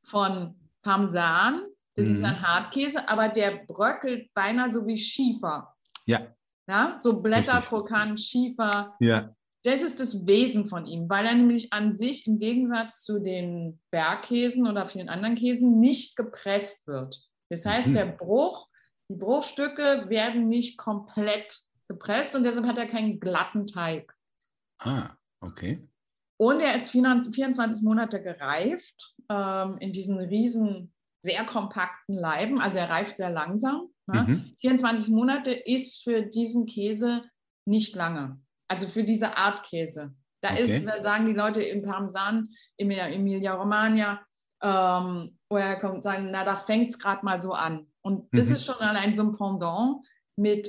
von Parmesan. Das ist Mhm. ein Hartkäse, aber der bröckelt beinahe so wie Schiefer. ja, Ja, so Blätterkrokant, Schiefer. ja. Das ist das Wesen von ihm, weil er nämlich an sich im Gegensatz zu den Bergkäsen oder vielen anderen Käsen nicht gepresst wird. Das heißt, Mhm. der Bruch, die Bruchstücke werden nicht komplett gepresst und deshalb hat er keinen glatten Teig. Ah, okay. Und er ist 24 Monate gereift ähm, in diesen riesen, sehr kompakten Leiben. Also er reift sehr langsam. Ne? Mhm. 24 Monate ist für diesen Käse nicht lange. Also für diese Art Käse. Da Okay. ist, sagen die Leute im Parmesan, in der Emilia Romagna, ähm, woher kommt, sagen, na, da fängt es gerade mal so an. Und das Mhm. ist schon allein so ein Pendant mit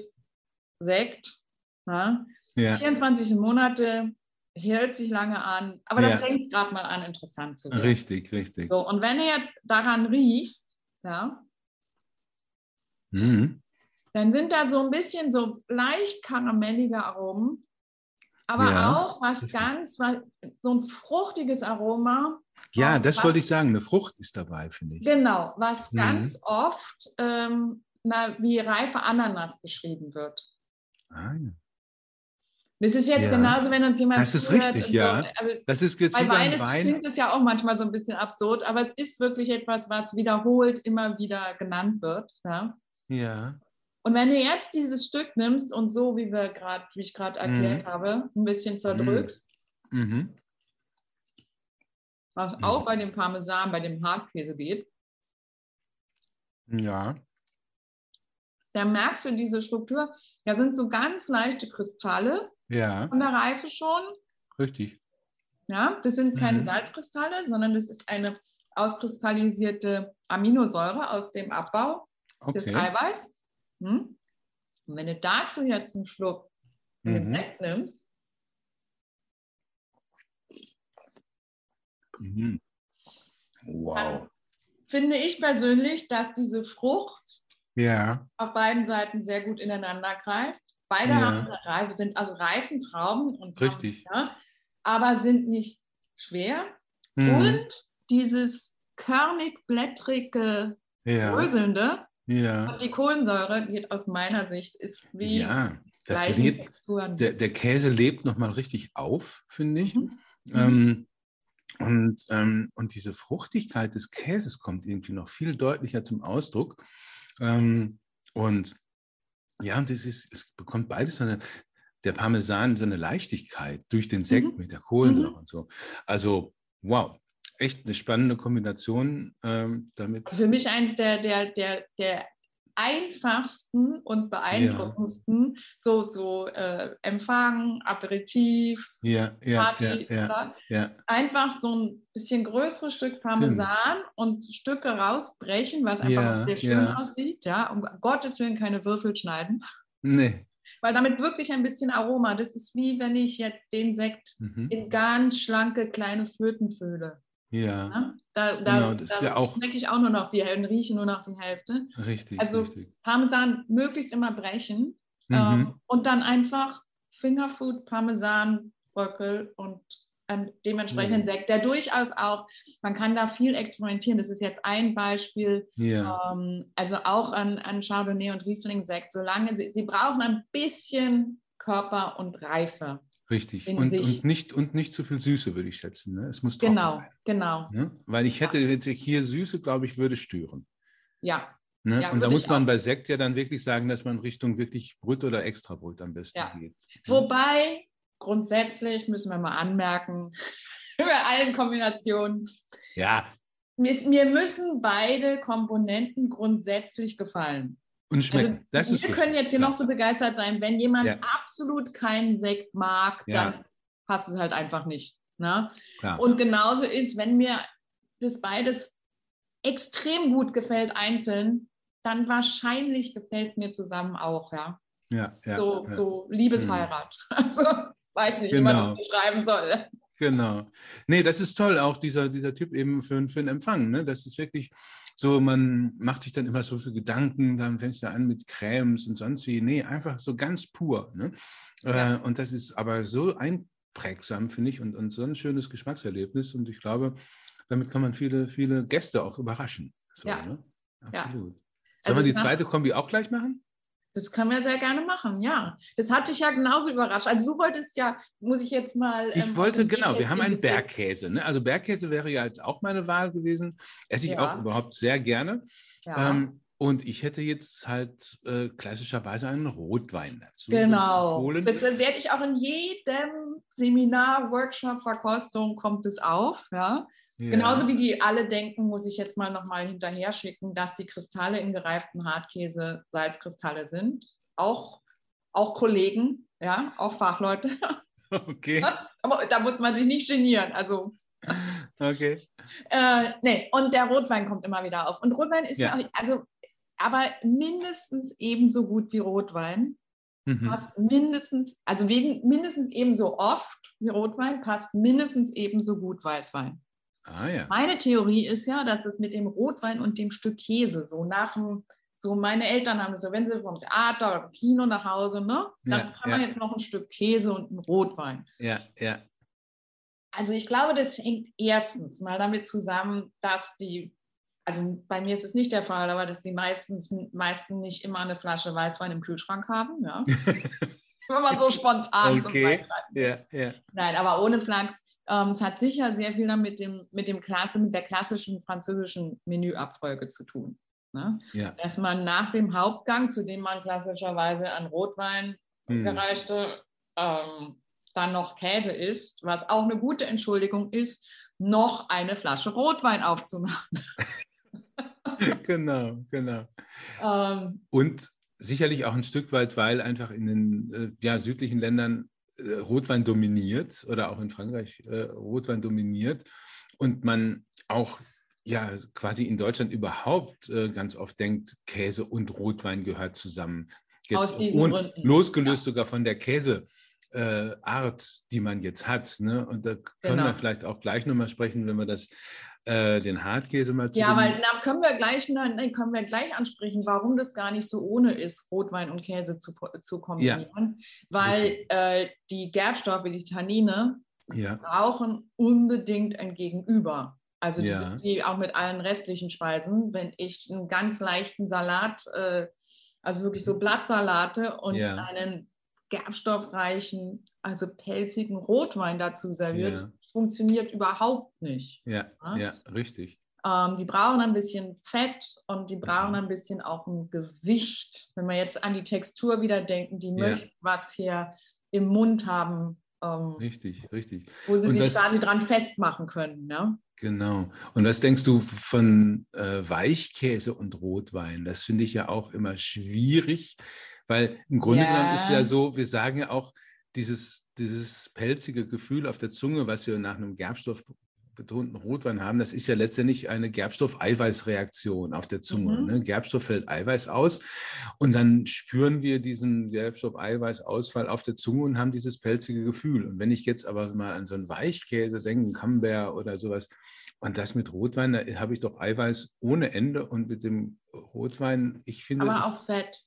Sekt. Ne? Ja, 24 Monate hält sich lange an, aber Ja. dann fängt es gerade mal an, interessant zu werden. richtig, richtig. So, und wenn du jetzt daran riechst, ja, Mhm. dann sind da so ein bisschen so leicht karamellige Aromen, aber Ja, auch was ganz, was, so ein fruchtiges Aroma. Ja, das was- wollte ich sagen. Eine Frucht ist dabei, finde ich. Genau, was Mhm. ganz oft ähm, na, wie reife Ananas beschrieben wird. Ah, ja. Das ist jetzt Ja. genauso, wenn uns jemand Das ist richtig, ja. So, aber Das ist jetzt Bei wie Wein Wein. klingt es ja auch manchmal so ein bisschen absurd, aber es ist wirklich etwas, was wiederholt immer wieder genannt wird. Ja? Ja, Und wenn du jetzt dieses Stück nimmst und so, wie wir gerade, wie ich gerade erklärt Mhm. habe, ein bisschen zerdrückst, mhm. was Mhm. auch bei dem Parmesan, bei dem Hartkäse geht, ja, dann merkst du diese Struktur. Da sind so ganz leichte Kristalle ja, von der Reife schon. richtig. Ja, das sind keine Mhm. Salzkristalle, sondern das ist eine auskristallisierte Aminosäure aus dem Abbau des Okay. Eiweiß. Hm? Und wenn du dazu jetzt einen Schluck Mhm. Sekt nimmst, Mhm. Wow. finde ich persönlich, dass diese Frucht Ja, auf beiden Seiten sehr gut ineinander greift. Beide Ja. haben eine Reife, sind also reifen Trauben und haben- Richtig. ja, aber sind nicht schwer. Mhm. Und dieses körnig-blättrige, ja, Bröselnde ja, und die Kohlensäure geht aus meiner Sicht ist wie ja. Das lebt, der, der Käse lebt nochmal richtig auf, finde ich. Mhm. Ähm, und, ähm, und diese Fruchtigkeit des Käses kommt irgendwie noch viel deutlicher zum Ausdruck. Ähm, und ja, und das ist, es bekommt beides so eine, der Parmesan so eine Leichtigkeit durch den Sekt Mhm. mit der Kohlensäure Mhm. und so. Also, wow, echt eine spannende Kombination ähm, damit. Für mich eines der, der, der, der einfachsten und beeindruckendsten, so, so äh, Empfang, Aperitif, Ja, ja, Party, ja, ja, ja, einfach so ein bisschen größeres Stück Parmesan und Stücke rausbrechen, was einfach Ja, sehr schön ja. aussieht. Ja, um Gottes Willen keine Würfel schneiden, nee. weil damit wirklich ein bisschen Aroma. Das ist wie wenn ich jetzt den Sekt Mhm. in ganz schlanke kleine Flöten fülle. Ja, Ja? Da, da, Genau, das ist da ja auch- schmecke ich auch nur noch die Hälfte, rieche nur noch die Hälfte. richtig, Also richtig. Parmesan möglichst immer brechen Mhm. ähm, und dann einfach Fingerfood, Parmesan, Bröckel und einen dementsprechenden Mhm. Sekt, der durchaus auch, man kann da viel experimentieren. Das ist jetzt ein Beispiel, Ja, ähm, also auch an, an Chardonnay und Riesling-Sekt, solange sie, sie brauchen ein bisschen Körper und Reife. Richtig. Und, und, nicht, und nicht zu viel Süße, würde ich schätzen. Ne? Es muss Genau, sein. genau. Ne? Weil ich hätte jetzt hier Süße, glaube ich, würde stören. Ja, Ne? Ja, und da muss man auch. bei Sekt ja dann wirklich sagen, dass man Richtung wirklich Brüt oder Extrabrüt am besten Ja. geht. Ne? wobei grundsätzlich müssen wir mal anmerken, über allen Kombinationen, Ja, mir, mir müssen beide Komponenten grundsätzlich gefallen. Und schmeckt. Also, das ist wir richtig. können jetzt hier Klar. noch so begeistert sein, wenn jemand Ja. absolut keinen Sekt mag, Ja. dann passt es halt einfach nicht. Ne? Und genauso ist, wenn mir das beides extrem gut gefällt einzeln, dann wahrscheinlich gefällt es mir zusammen auch, ja. ja, ja, so, ja. so Liebesheirat. Also weiß nicht, wie man Genau. das beschreiben soll. Genau. Nee, das ist toll, auch dieser, dieser Typ eben für, für den Empfang. Ne? Das ist wirklich so, man macht sich dann immer so viele Gedanken, dann fängst du an mit Cremes und sonst wie. Nee, einfach so ganz pur. Ne? Ja. Äh, und das ist aber so einprägsam, finde ich, und, und so ein schönes Geschmackserlebnis. Und ich glaube, damit kann man viele, viele Gäste auch überraschen. So, Ja. ne? Ja. Absolut. Sollen Also wir die zweite Kombi auch gleich machen? Das können wir sehr gerne machen, ja. Das hat dich ja genauso überrascht. Also du wolltest ja, muss ich jetzt mal. Ich ähm, wollte, auf den genau, wir haben in einen Bergkäse. Ne? Also Bergkäse wäre ja jetzt auch meine Wahl gewesen. Esse ich Ja. auch überhaupt sehr gerne. Ja. Ähm, und ich hätte jetzt halt äh, klassischerweise einen Rotwein dazu Genau. holen. Das werde ich auch in jedem Seminar, Workshop, Verkostung kommt es auf. Ja? Ja. Genauso wie die alle denken, muss ich jetzt mal nochmal hinterher schicken, dass die Kristalle im gereiften Hartkäse Salzkristalle sind. Auch, auch Kollegen, ja, auch Fachleute. Okay, Aber da muss man sich nicht genieren. Also okay. Äh, nee, und der Rotwein kommt immer wieder auf. Und Rotwein ist Ja. ja, also, aber mindestens ebenso gut wie Rotwein. Mhm. Passt mindestens, also wegen, mindestens ebenso oft wie Rotwein, passt mindestens ebenso gut Weißwein. Ah ja. Meine Theorie ist ja, dass es mit dem Rotwein und dem Stück Käse so nach dem, so meine Eltern haben es so, wenn sie vom Theater oder vom Kino nach Hause, ne, dann Ja, kann man ja. jetzt noch ein Stück Käse und einen Rotwein. Ja, ja. Also ich glaube, das hängt erstens mal damit zusammen, dass die, also bei mir ist es nicht der Fall, aber dass die meistens, meisten nicht immer eine Flasche Weißwein im Kühlschrank haben, ja. Wenn man so spontan zum Okay. Beispiel. Ja, ja. Nein, aber ohne Flachs. Ähm, es hat sicher sehr viel damit dem, mit dem Klasse, mit der klassischen französischen Menüabfolge zu tun. Ne? ja. Dass man nach dem Hauptgang, zu dem man klassischerweise an Rotwein Hm. gereichte, ähm, dann noch Käse isst, was auch eine gute Entschuldigung ist, noch eine Flasche Rotwein aufzumachen. Genau, genau. Ähm, Und sicherlich auch ein Stück weit, weil einfach in den äh, ja, südlichen Ländern äh, Rotwein dominiert oder auch in Frankreich äh, Rotwein dominiert und man auch ja quasi in Deutschland überhaupt äh, ganz oft denkt, Käse und Rotwein gehört zusammen. Aus diesen ohne- Gründen. losgelöst sogar von der Käse. Äh, Art, die man jetzt hat. Ne? Und da können Genau. wir vielleicht auch gleich nochmal sprechen, wenn wir das, äh, den Hartkäse mal zu ja, weil na, können wir gleich, nein, können wir gleich ansprechen, warum das gar nicht so ohne ist, Rotwein und Käse zu, zu kombinieren. Weil äh, die Gerbstoffe, die Tannine, ja, brauchen unbedingt ein Gegenüber. Also das Ja. ist wie auch mit allen restlichen Speisen. Wenn ich einen ganz leichten Salat, äh, also wirklich so Blattsalate und Ja. einen gerbstoffreichen, also pelzigen Rotwein dazu serviert, Ja. Funktioniert überhaupt nicht. ja, Ja. ja, richtig. Ähm, die brauchen ein bisschen Fett und die brauchen Mhm. ein bisschen auch ein Gewicht. Wenn wir jetzt an die Textur wieder denken, die Ja. möchten was hier im Mund haben, ähm, Richtig, richtig. wo sie Und sich das- quasi dran festmachen können. Ne? Genau. Und was denkst du von äh, Weichkäse und Rotwein? Das finde ich ja auch immer schwierig, weil im Grunde Ja. genommen ist ja so, wir sagen ja auch, dieses, dieses pelzige Gefühl auf der Zunge, was wir nach einem Gerbstoff betonten Rotwein haben, das ist ja letztendlich eine Gerbstoff-Eiweiß-Reaktion auf der Zunge. Mhm. Ne? Gerbstoff fällt Eiweiß aus und dann spüren wir diesen Gerbstoff-Eiweiß-Ausfall auf der Zunge und haben dieses pelzige Gefühl. Und wenn ich jetzt aber mal an so einen Weichkäse denke, einen Camembert oder sowas, und das mit Rotwein, da habe ich doch Eiweiß ohne Ende und mit dem Rotwein, ich finde. Aber auch Fett.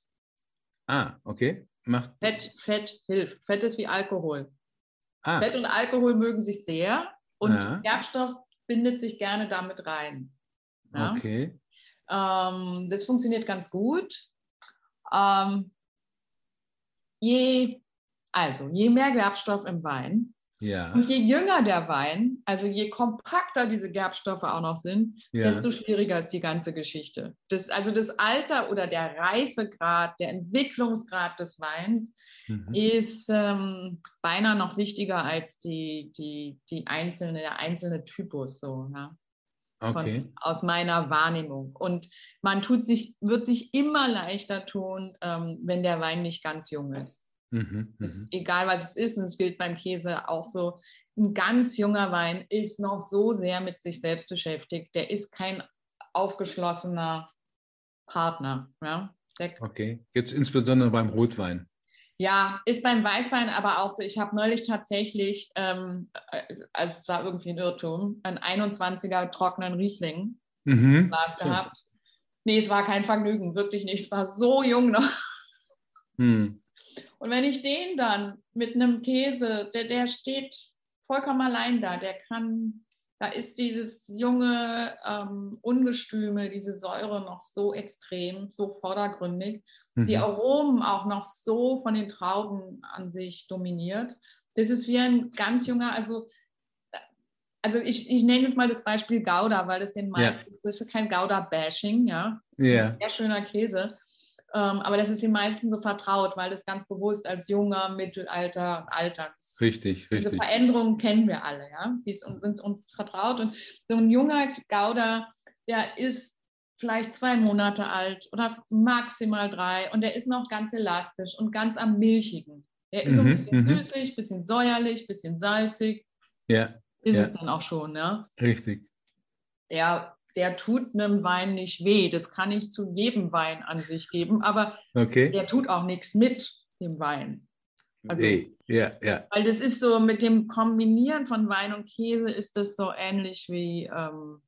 Ah, okay. Macht. Fett, Fett hilft. Fett ist wie Alkohol. Ah, Fett und Alkohol mögen sich sehr und Ja. Gerbstoff bindet sich gerne damit rein. Ja? okay. Ähm, das funktioniert ganz gut. Ähm, je, Also, je mehr Gerbstoff im Wein Ja. und je jünger der Wein, also je kompakter diese Gerbstoffe auch noch sind, Ja. desto schwieriger ist die ganze Geschichte. Das, also das Alter oder der Reifegrad, der Entwicklungsgrad des Weins Mhm. ist ähm, beinahe noch wichtiger als die, die, die einzelne, der einzelne Typus so, ja, von, Okay. aus meiner Wahrnehmung. Und man tut sich, wird sich immer leichter tun, ähm, wenn der Wein nicht ganz jung ist. Mhm. Ist Mhm. egal was es ist, und es gilt beim Käse auch so. Ein ganz junger Wein ist noch so sehr mit sich selbst beschäftigt. Der ist kein aufgeschlossener Partner. Ja, der, Okay. Jetzt insbesondere beim Rotwein. ja ist beim Weißwein aber auch so. Ich habe neulich tatsächlich, ähm, äh, also es war irgendwie ein Irrtum, einen 21er trockenen Riesling Mhm. Glas Schön. gehabt. Nee, es war kein Vergnügen, wirklich nicht. Es war so jung noch. Mhm. Und wenn ich den dann mit einem Käse, der, der steht vollkommen allein da, der kann, da ist dieses junge ähm, Ungestüme, diese Säure noch so extrem, so vordergründig, die Mhm. Aromen auch noch so von den Trauben an sich dominiert. Das ist wie ein ganz junger, also, also ich, ich nenne jetzt mal das Beispiel Gouda, weil das den meisten, das ist kein Gouda-Bashing, ja, Ja. sehr schöner Käse. Ähm, aber das ist den meisten so vertraut, weil das ganz bewusst als junger, Mittelalter, Alter. Richtig, Diese richtig. Veränderungen kennen wir alle, ja. Die sind uns vertraut. Und so ein junger Gouda, der ist vielleicht zwei Monate alt oder maximal drei und der ist noch ganz elastisch und ganz am Milchigen. Der ist so ein Mhm, bisschen mhm. süßlich, bisschen säuerlich, bisschen salzig. Ja, Ist es dann auch schon, ja richtig. der, der tut einem Wein nicht weh. Das kann ich zu jedem Wein an sich geben, aber Okay. der tut auch nichts mit dem Wein. Also- Ey, ja, ja. Weil das ist so mit dem Kombinieren von Wein und Käse ist das so ähnlich wie, ähm,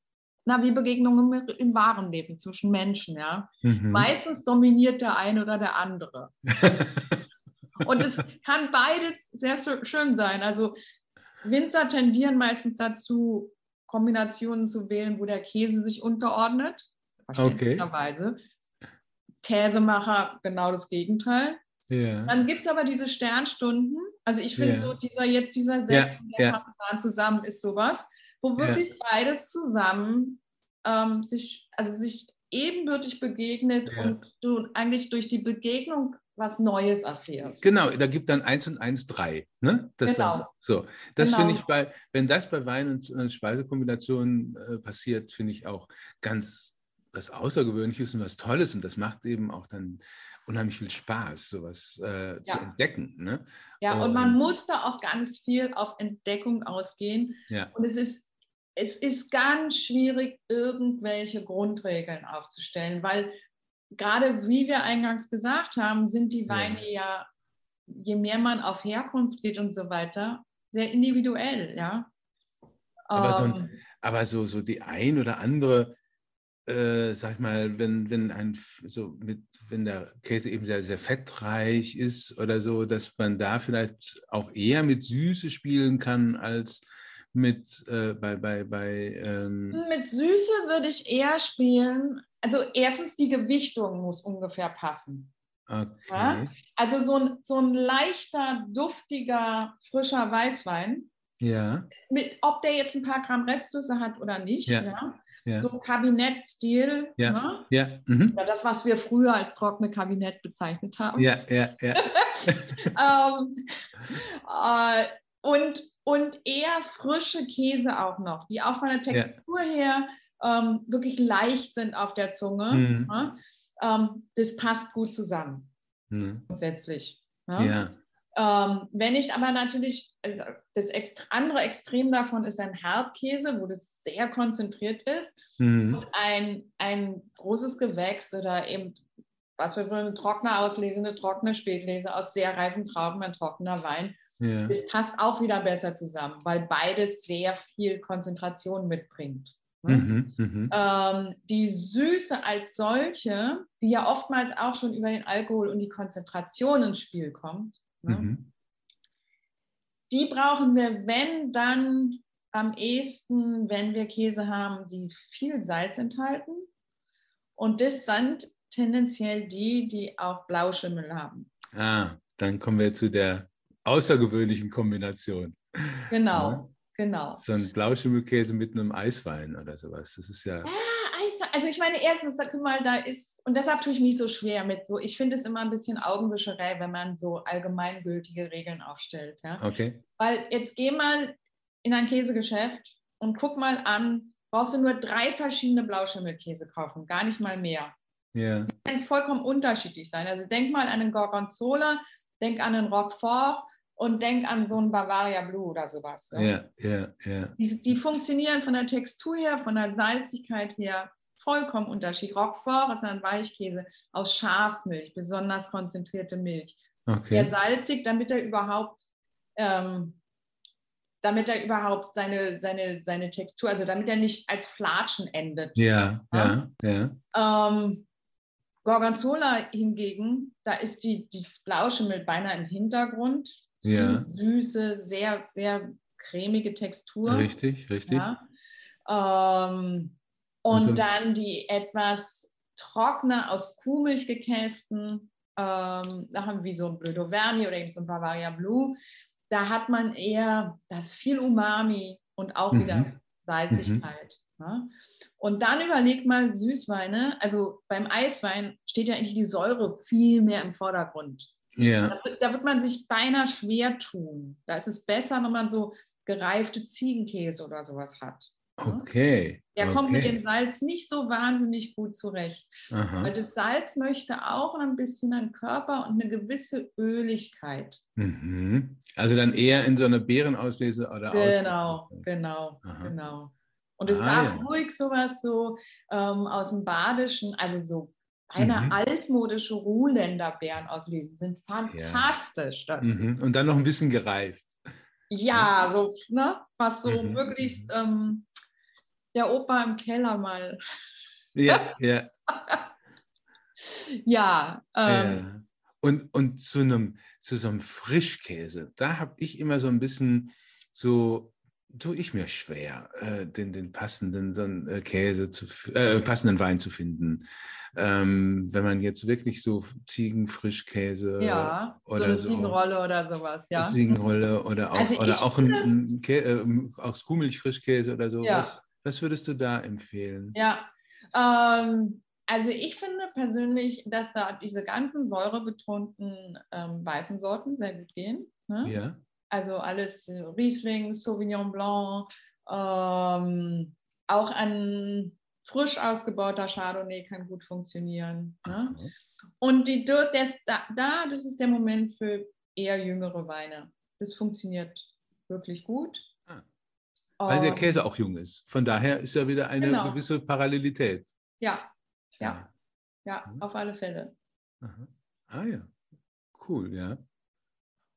na, wie Begegnungen im, wahren Leben zwischen Menschen, ja. Mhm. Meistens dominiert der eine oder der andere. Und es kann beides sehr schön sein. Also Winzer tendieren meistens dazu, Kombinationen zu wählen, wo der Käse sich unterordnet. Verständlicherweise. Käsemacher genau das Gegenteil. ja. Dann gibt es aber diese Sternstunden. Also ich finde Ja. so dieser jetzt dieser Sekt und der. Parmesan zusammen ist sowas, wo wirklich beides zusammen ähm, sich, also sich ebenbürtig begegnet und du eigentlich durch die Begegnung was Neues erfährst. Genau, da gibt dann 1 und 1 3. Ne? Das Genau. dann- so. Das Genau. finde ich bei, wenn das bei Wein und äh, Speisekombinationen äh, passiert, finde ich auch ganz was Außergewöhnliches und was Tolles. Und das macht eben auch dann unheimlich viel Spaß, sowas äh, zu Ja. entdecken. Ne? Ja, und man Und- muss da auch ganz viel auf Entdeckung ausgehen. Ja. Und es ist, es ist ganz schwierig, irgendwelche Grundregeln aufzustellen, weil gerade wie wir eingangs gesagt haben, sind die. Weine ja, je mehr man auf Herkunft geht und so weiter, sehr individuell, ja. Aber so ein- Ähm, Aber so, so die ein oder andere, äh, sag ich mal, wenn, wenn ein so mit, wenn der Käse eben sehr, sehr fettreich ist oder so, dass man da vielleicht auch eher mit Süße spielen kann als mit äh, bei, bei, bei ähm, Mit Süße würde ich eher spielen. Also erstens die Gewichtung muss ungefähr passen. okay. Also so ein, so ein leichter, duftiger, frischer Weißwein, Ja, mit, ob der jetzt ein paar Gramm Restsüße hat oder nicht, Ja. ja. ja, so Kabinettstil, Ja. ne? ja, mhm. ja, das, was wir früher als trockene Kabinett bezeichnet haben. ja, ja, ja, ähm, äh, und, und eher frische Käse auch noch, die auch von der Textur her ähm, wirklich leicht sind auf der Zunge. Mhm. ne? ähm, das passt gut zusammen, Mhm. grundsätzlich. ne? ja, Ähm, wenn ich aber natürlich, also das Ext andere Extrem davon ist ein Hartkäse, wo das sehr konzentriert ist mhm. und ein, ein großes Gewächs oder eben, was wir für eine trockene Auslese, eine trockene Spätlese aus sehr reifen Trauben, ein trockener Wein, ja, das passt auch wieder besser zusammen, weil beides sehr viel Konzentration mitbringt. ne? mhm. Mhm. Ähm, die Süße als solche, die ja oftmals auch schon über den Alkohol und die Konzentration ins Spiel kommt, ne? Mhm. die brauchen wir, wenn dann am ehesten, wenn wir Käse haben, die viel Salz enthalten. Und das sind tendenziell die, die auch Blauschimmel haben. Ah, dann kommen wir zu der außergewöhnlichen Kombination. Genau, ja? genau. So ein Blauschimmelkäse mit einem Eiswein oder sowas. Das ist ja. Ja, Eiswein. Also ich meine, erstens, da guck mal, da ist, und deshalb tue ich mich so schwer mit so, ich finde es immer ein bisschen Augenwischerei, wenn man so allgemeingültige Regeln aufstellt. Ja? Okay. Weil jetzt geh mal in ein Käsegeschäft und guck mal an, brauchst du nur drei verschiedene Blauschimmelkäse kaufen, gar nicht mal mehr. Ja. Die werden vollkommen unterschiedlich sein. Also denk mal an einen Gorgonzola, denk an einen Roquefort und denk an so einen Bavaria Blue oder sowas. Ja, ja, ja. Die, die funktionieren von der Textur her, von der Salzigkeit her vollkommen unterschiedlich. Roquefort ist ein Weichkäse aus Schafsmilch, besonders konzentrierte Milch. Okay. Sehr salzig, damit er überhaupt ähm, damit er überhaupt seine, seine, seine Textur, also damit er nicht als Flatschen endet. Ja, ja, ja. ja. Ähm, Gorgonzola hingegen, da ist die, die Blauschimmel beinahe im Hintergrund. Ja. Süße, sehr, sehr cremige Textur. Richtig, richtig. Ja. Ähm, und also, dann die etwas trockener aus Kuhmilch gekästen, ähm, da haben wir so ein Bleu d'Auvergne oder eben so ein Bavaria Blue da hat man eher das viel Umami und auch mhm. wieder Salzigkeit. Mhm. Ne? Und dann überlegt mal Süßweine, also beim Eiswein steht ja eigentlich die Säure viel mehr im Vordergrund. Ja. Da, da, wird man sich beinahe schwer tun. Da ist es besser, wenn man so gereifte Ziegenkäse oder sowas hat. Okay. Der okay. kommt mit dem Salz nicht so wahnsinnig gut zurecht. Aha. Weil das Salz möchte auch ein bisschen einen Körper und eine gewisse Öligkeit. Mhm. Also dann eher in so einer Beerenauslese oder Genau, Auslese. genau, Aha. genau. Und es ah, darf ja. ruhig sowas so ähm, aus dem Badischen, also so eine mhm. altmodische Ruhländer Beeren auslesen, sind fantastisch. Ja. Mhm. Und dann noch ein bisschen gereift. Ja, so, ne? Was so mhm. möglichst mhm. ähm, der Opa im Keller mal. Ja, ja. ja. Ähm, ja. Und, und zu, einem, zu so einem Frischkäse, da habe ich immer so ein bisschen so, tue ich mir schwer, äh, den, den passenden einen, äh, Käse zu, äh, passenden Wein zu finden. Ähm, wenn man jetzt wirklich so Ziegenfrischkäse ja, oder so eine so, Ziegenrolle oder sowas, ja. Ziegenrolle oder auch, also oder auch ein, ein Kä äh, aus Kuhmilchfrischkäse oder so. Ja. Was, was würdest du da empfehlen? Ja, ähm, also ich finde persönlich, dass da diese ganzen säurebetonten ähm, weißen Sorten sehr gut gehen. Ne? Ja. Also alles äh, Riesling, Sauvignon Blanc, ähm, auch ein frisch ausgebauter Chardonnay kann gut funktionieren. Ne? Und die, das, da, das ist der Moment für eher jüngere Weine. Das funktioniert wirklich gut. Weil der Käse auch jung ist. Von daher ist ja wieder eine genau. gewisse Parallelität. Ja, ja, ja, mhm. auf alle Fälle. Aha. Ah ja, cool, ja.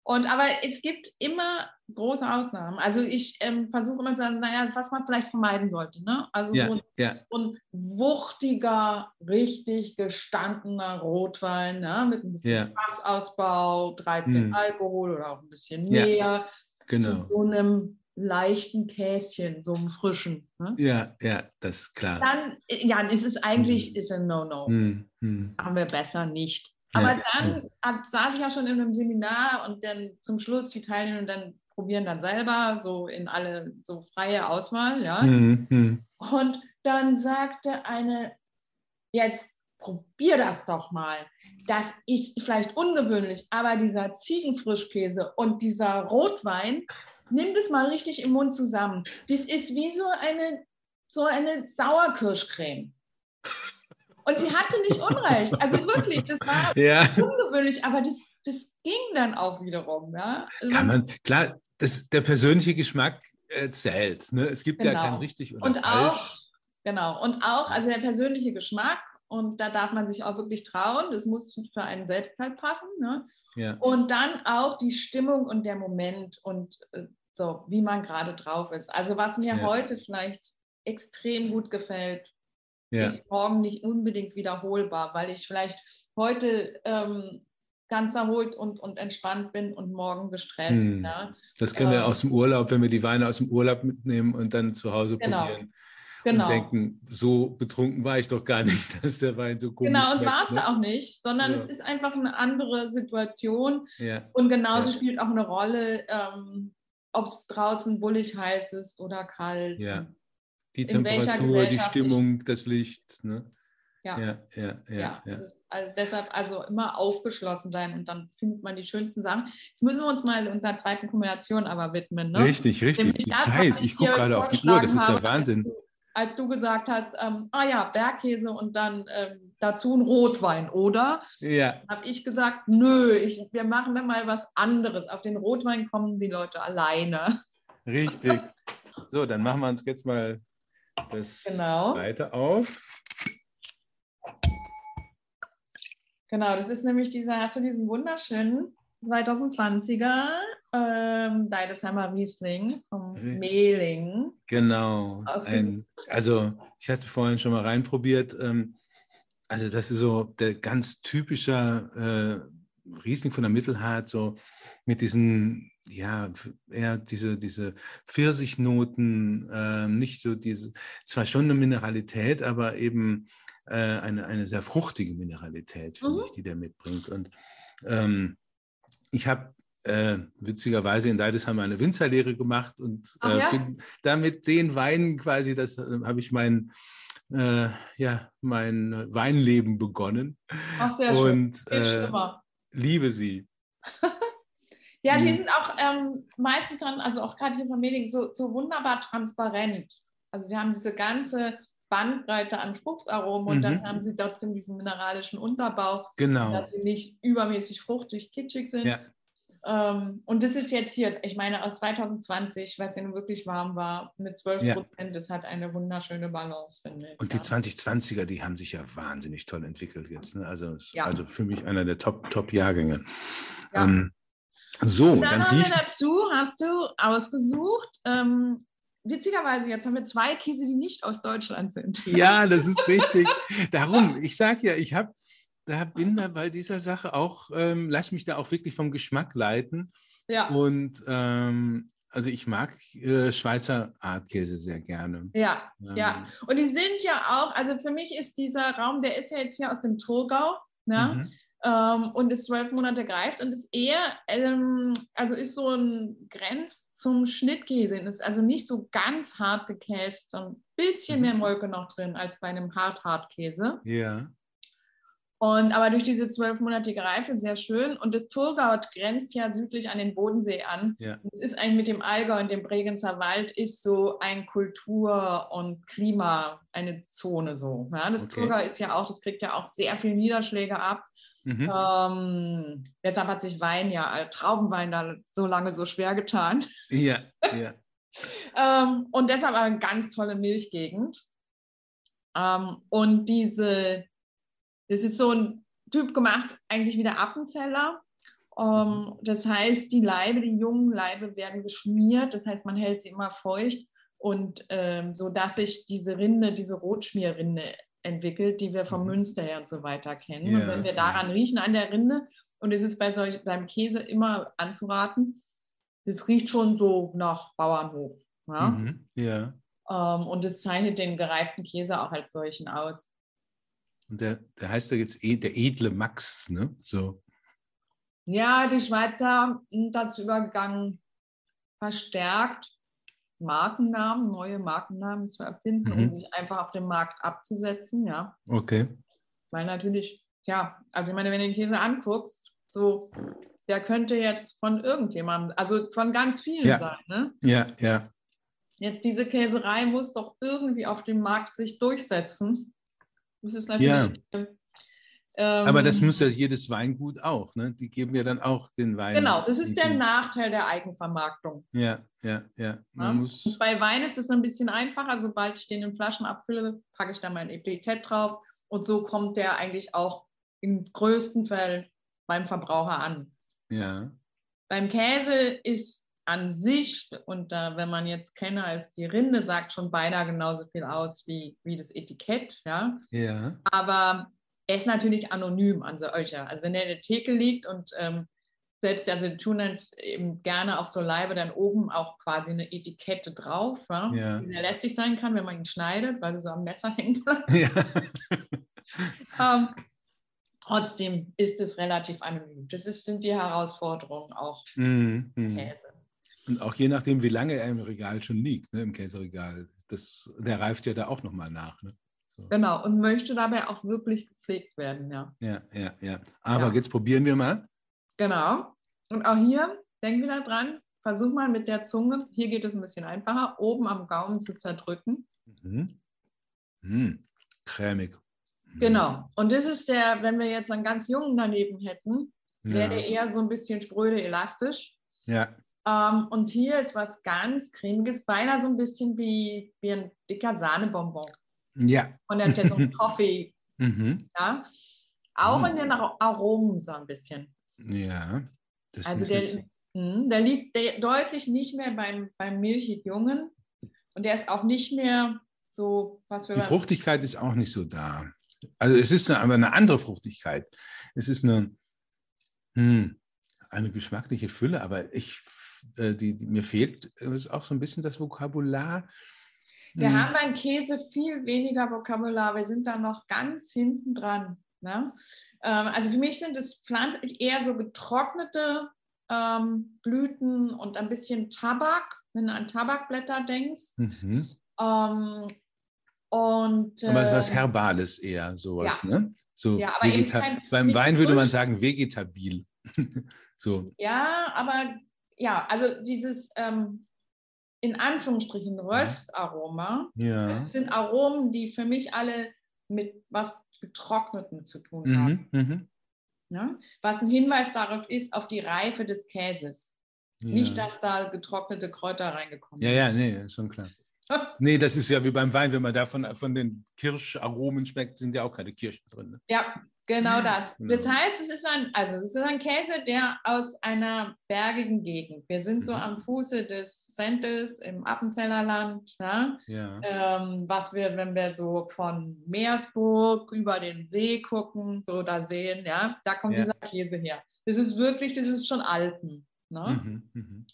Und aber es gibt immer große Ausnahmen. Also ich ähm, versuche immer zu sagen, naja, was man vielleicht vermeiden sollte. Ne? Also ja, so, ein, ja. so, ein, wuchtiger, richtig gestandener Rotwein ne? mit ein bisschen ja. Fassausbau, 13 hm. Alkohol oder auch ein bisschen mehr. Genau. Zu so einem leichten Käschen, so einem frischen. Ne? Ja, ja, das ist klar. Dann, ja, es ist eigentlich hm. ist ein No-No. Hm, hm. Machen wir besser nicht. Aber ja, dann ja. saß ich ja schon in einem Seminar und dann zum Schluss die Teilnehmer dann probieren dann selber so in alle so freie Auswahl, ja. Mhm. Und dann sagte eine, jetzt probier das doch mal. Das ist vielleicht ungewöhnlich, aber dieser Ziegenfrischkäse und dieser Rotwein, nimm das mal richtig im Mund zusammen. Das ist wie so eine, so eine Sauerkirschcreme. Und sie hatte nicht Unrecht. Also wirklich, das war ja. ungewöhnlich, aber das, das ging dann auch wiederum. Ja? Also Kann man, klar, das, der persönliche Geschmack äh, zählt. Ne? Es gibt genau. ja kein richtig oder und falsch. Auch, genau, und auch, also der persönliche Geschmack, und da darf man sich auch wirklich trauen, das muss für einen selbst halt passen. Ne? Ja. Und dann auch die Stimmung und der Moment und äh, so, wie man gerade drauf ist. Also was mir ja. heute vielleicht extrem gut gefällt, ja. ist morgen nicht unbedingt wiederholbar, weil ich vielleicht heute ähm, ganz erholt und, und entspannt bin und morgen gestresst. Hm. Ja. Das kennen wir ähm, aus dem Urlaub, wenn wir die Weine aus dem Urlaub mitnehmen und dann zu Hause genau. probieren. Genau. und denken, so betrunken war ich doch gar nicht, dass der Wein so komisch Genau, und war es ne? auch nicht, sondern Ja. es ist einfach eine andere Situation. Ja, Und genauso Ja. spielt auch eine Rolle, ähm, ob es draußen bullig heiß ist oder kalt. Ja. Die Temperatur, die Stimmung, das Licht. Ne? Ja. ja, ja, ja. Ja, also deshalb also immer aufgeschlossen sein und dann findet man die schönsten Sachen. Jetzt müssen wir uns mal unserer zweiten Kombination aber widmen. Ne? Richtig, richtig. Die das, Zeit, ich ich gucke gerade auf die Uhr, das ist ja Wahnsinn. Als du, als du gesagt hast, ähm, ah ja, Bergkäse und dann ähm, dazu ein Rotwein, oder? Ja, Habe ich gesagt, nö, ich, wir machen dann mal was anderes. Auf den Rotwein kommen die Leute alleine. richtig. So, dann machen wir uns jetzt mal das Genau. weiter auf. Genau, das ist nämlich dieser, hast du diesen wunderschönen 2020er ähm, Deidesheimer Riesling vom. Mehling. Genau. Ein, also, ich hatte vorhin schon mal reinprobiert. Ähm, also, das ist so der ganz typische äh, Riesling von der Mittelhart, so mit diesen, ja, eher diese, diese Pfirsichnoten, äh, nicht so diese, zwar schon eine Mineralität, aber eben äh, eine, eine sehr fruchtige Mineralität, finde Mhm. ich, die der mitbringt. Und ähm, ich habe äh, witzigerweise in Deidesheim eine Winzerlehre gemacht und Ach äh, ja? bin damit den Weinen quasi, das äh, habe ich mein, äh, ja, mein Weinleben begonnen Ach, sehr schön. und Geht äh, liebe sie. Ja, die Mhm. sind auch ähm, meistens dann, also auch gerade hier von Mehling, so, so wunderbar transparent. Also sie haben diese ganze Bandbreite an Fruchtaromen und Mhm. dann haben sie trotzdem diesen mineralischen Unterbau, Genau. dass sie nicht übermäßig fruchtig, kitschig sind. Ja. Ähm, und das ist jetzt hier, ich meine, aus 2020, weil es ja nun wirklich warm war, mit 12 Ja. Prozent, das hat eine wunderschöne Balance, finde ich. Und die ja. 2020er, die haben sich ja wahnsinnig toll entwickelt jetzt. Ne? Also, Ja. also für mich einer der Top- Top-Jahrgänge. Ja. ähm, so, Und dann, dann haben wir dazu, hast du ausgesucht, ähm, witzigerweise, jetzt haben wir zwei Käse, die nicht aus Deutschland sind. Ja, das ist richtig. Darum, ich sage ja, ich habe, da bin da bei dieser Sache auch, ähm, lass mich da auch wirklich vom Geschmack leiten. Ja, Und ähm, also ich mag äh, Schweizer Artkäse sehr gerne. ja, Ähm, ja. Und die sind ja auch, also für mich ist dieser Raum, der ist ja jetzt hier aus dem Thurgau, ne? mhm. Ähm, und ist zwölf Monate greift und ist eher, ähm, also ist so ein Grenz zum Schnittkäse. Ist also nicht so ganz hart gekäst, so ein bisschen Mhm. mehr Molke noch drin als bei einem Hart-Hartkäse. Ja, Und aber durch diese zwölfmonatige Reife sehr schön. Und das Thurgau grenzt ja südlich an den Bodensee an. ja, Es ist eigentlich mit dem Allgäu und dem Bregenzer Wald ist so ein Kultur- und Klima, eine Zone so. Ja, das Okay. Thurgau ist ja auch, das kriegt ja auch sehr viel Niederschläge ab. Mhm. Ähm, deshalb hat sich Wein ja, äh, Traubenwein da so lange so schwer getan. ja, ja, Ähm, und deshalb eine ganz tolle Milchgegend. Ähm, und diese, das ist so ein Typ gemacht, eigentlich wie der Appenzeller. Ähm, das heißt, die Leibe, die jungen Leibe werden geschmiert. Das heißt, man hält sie immer feucht und ähm, so, dass sich diese Rinde, diese Rotschmierrinde entwickelt, die wir vom Mhm. Münster her und so weiter kennen. Ja, und wenn wir daran riechen an der Rinde, und es ist bei solch, beim Käse immer anzuraten, das riecht schon so nach Bauernhof. Ja? Mhm. ja. Ähm, und das zeichnet den gereiften Käse auch als solchen aus. Und der, der heißt ja jetzt eh, der edle Max, ne? So. Ja, die Schweizer sind dazu übergegangen, verstärkt Markennamen, neue Markennamen zu erfinden, Mhm. um sich einfach auf dem Markt abzusetzen, ja. Okay. Weil natürlich, ja, also ich meine, wenn du den Käse anguckst, so, der könnte jetzt von irgendjemandem, also von ganz vielen Ja. sein, ne? Ja, ja. Jetzt diese Käserei muss doch irgendwie auf dem Markt sich durchsetzen. Das ist natürlich. Ähm, Aber das muss ja jedes Weingut auch, ne? Die geben ja dann auch den Wein. Genau, das ist der Nachteil der Eigenvermarktung. Ja, ja, ja. Ja? Man muss. Und bei Wein ist es ein bisschen einfacher. Sobald ich den in Flaschen abfülle, packe ich da mein Etikett drauf. Und so kommt der eigentlich auch im größten Fall beim Verbraucher an. Ja. Beim Käse ist an sich, und da, wenn man jetzt Kenner ist, die Rinde sagt schon beinahe genauso viel aus wie, wie das Etikett. Ja? Ja. aber er ist natürlich anonym an solcher. Also wenn er in der Theke liegt und ähm, selbst, also die tun jetzt eben gerne auf so Leibe dann oben auch quasi eine Etikette drauf, ja? Ja. die sehr lästig sein kann, wenn man ihn schneidet, weil sie so am Messer hängt. Ja. ähm, trotzdem ist es relativ anonym. Das ist, sind die Herausforderungen auch Mhm, mhm. Käse. Und auch je nachdem, wie lange er im Regal schon liegt, ne, im Käseregal, das, der reift ja da auch nochmal nach. Ne? So. Genau, und möchte dabei auch wirklich gepflegt werden, ja. Ja, ja, ja. Aber Ja. jetzt probieren wir mal. Genau. Und auch hier, denk wieder dran, versuch mal mit der Zunge, hier geht es ein bisschen einfacher, oben am Gaumen zu zerdrücken. Mhm. Mhm. Cremig. Mhm. Genau. Und das ist der, wenn wir jetzt einen ganz jungen daneben hätten, wäre der Ja. eher so ein bisschen spröde elastisch. ja. Ähm, und hier jetzt was ganz cremiges, beinahe so ein bisschen wie, wie ein dicker Sahnebonbon Ja. von der so ein Toffee. Mhm. Ja? Auch Mhm. in den Ar- Aromen so ein bisschen. Ja. Das Also ist der, mh, der liegt de deutlich nicht mehr beim, beim milchig Jungen und der ist auch nicht mehr so, was wir die Fruchtigkeit ist auch nicht so da. Also es ist aber eine andere Fruchtigkeit. Es ist eine, hm, eine geschmackliche Fülle, aber ich, äh, die, die, mir fehlt äh, auch so ein bisschen das Vokabular. Wir Hm. haben beim Käse viel weniger Vokabular. Wir sind da noch ganz hinten dran. Ne? Ähm, also für mich sind es Pflanzen eher so getrocknete ähm, Blüten und ein bisschen Tabak, wenn du an Tabakblätter denkst. Mhm. Ähm, und, Aber was äh, Herbales eher, sowas, ja. ne? So Ja, aber eben kein- beim Wein würde man sagen vegetabil. so, Ja, aber ja, also dieses ähm, in Anführungsstrichen Röstaroma, ja. das sind Aromen, die für mich alle mit was Getrocknetem zu tun haben. Mhm, mhm. Ja? Was ein Hinweis darauf ist, auf die Reife des Käses. Ja. Nicht, dass da getrocknete Kräuter reingekommen Ja, ja, nee, schon klar. Nee, das ist ja wie beim Wein, wenn man davon von den Kirscharomen schmeckt, sind ja auch keine Kirschen drin. Ne? Ja, genau das. Genau. Das heißt, es ist ein, also es ist ein Käse, der aus einer bergigen Gegend. Wir sind so Mhm. am Fuße des Sentes im Appenzellerland. Ja? Ja. ähm, was wir, wenn wir so von Meersburg über den See gucken, so da sehen, ja, da kommt Ja. dieser Käse her. Das ist wirklich, das ist schon Alpen. Ne? Mhm, mhm.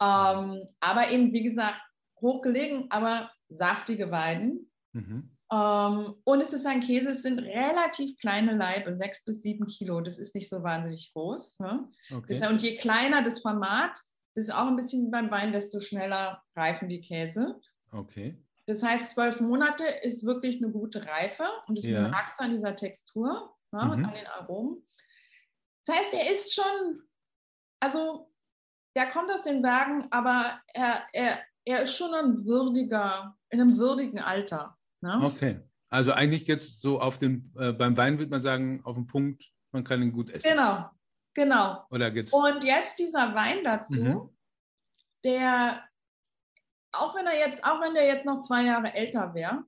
Ähm, aber eben, wie gesagt, hochgelegen, aber saftige Weiden. Mhm. Ähm, und es ist ein Käse, es sind relativ kleine Laibe, sechs bis sieben Kilo. Das ist nicht so wahnsinnig groß. Ne? Okay. Das, und je kleiner das Format, das ist auch ein bisschen wie beim Wein, desto schneller reifen die Käse. okay. Das heißt, zwölf Monate ist wirklich eine gute Reife und das Ja. merkst du an dieser Textur und Mhm. an den Aromen. Das heißt, er ist schon, also der kommt aus den Bergen, aber er, er, er ist schon ein würdiger, in einem würdigen Alter. Ne? Okay. Also eigentlich jetzt so auf den, äh, beim Wein würde man sagen, auf den Punkt, man kann ihn gut essen. Genau, genau. Oder geht's? Und jetzt dieser Wein dazu, Mhm. der, auch wenn er jetzt, auch wenn der jetzt noch zwei Jahre älter wäre,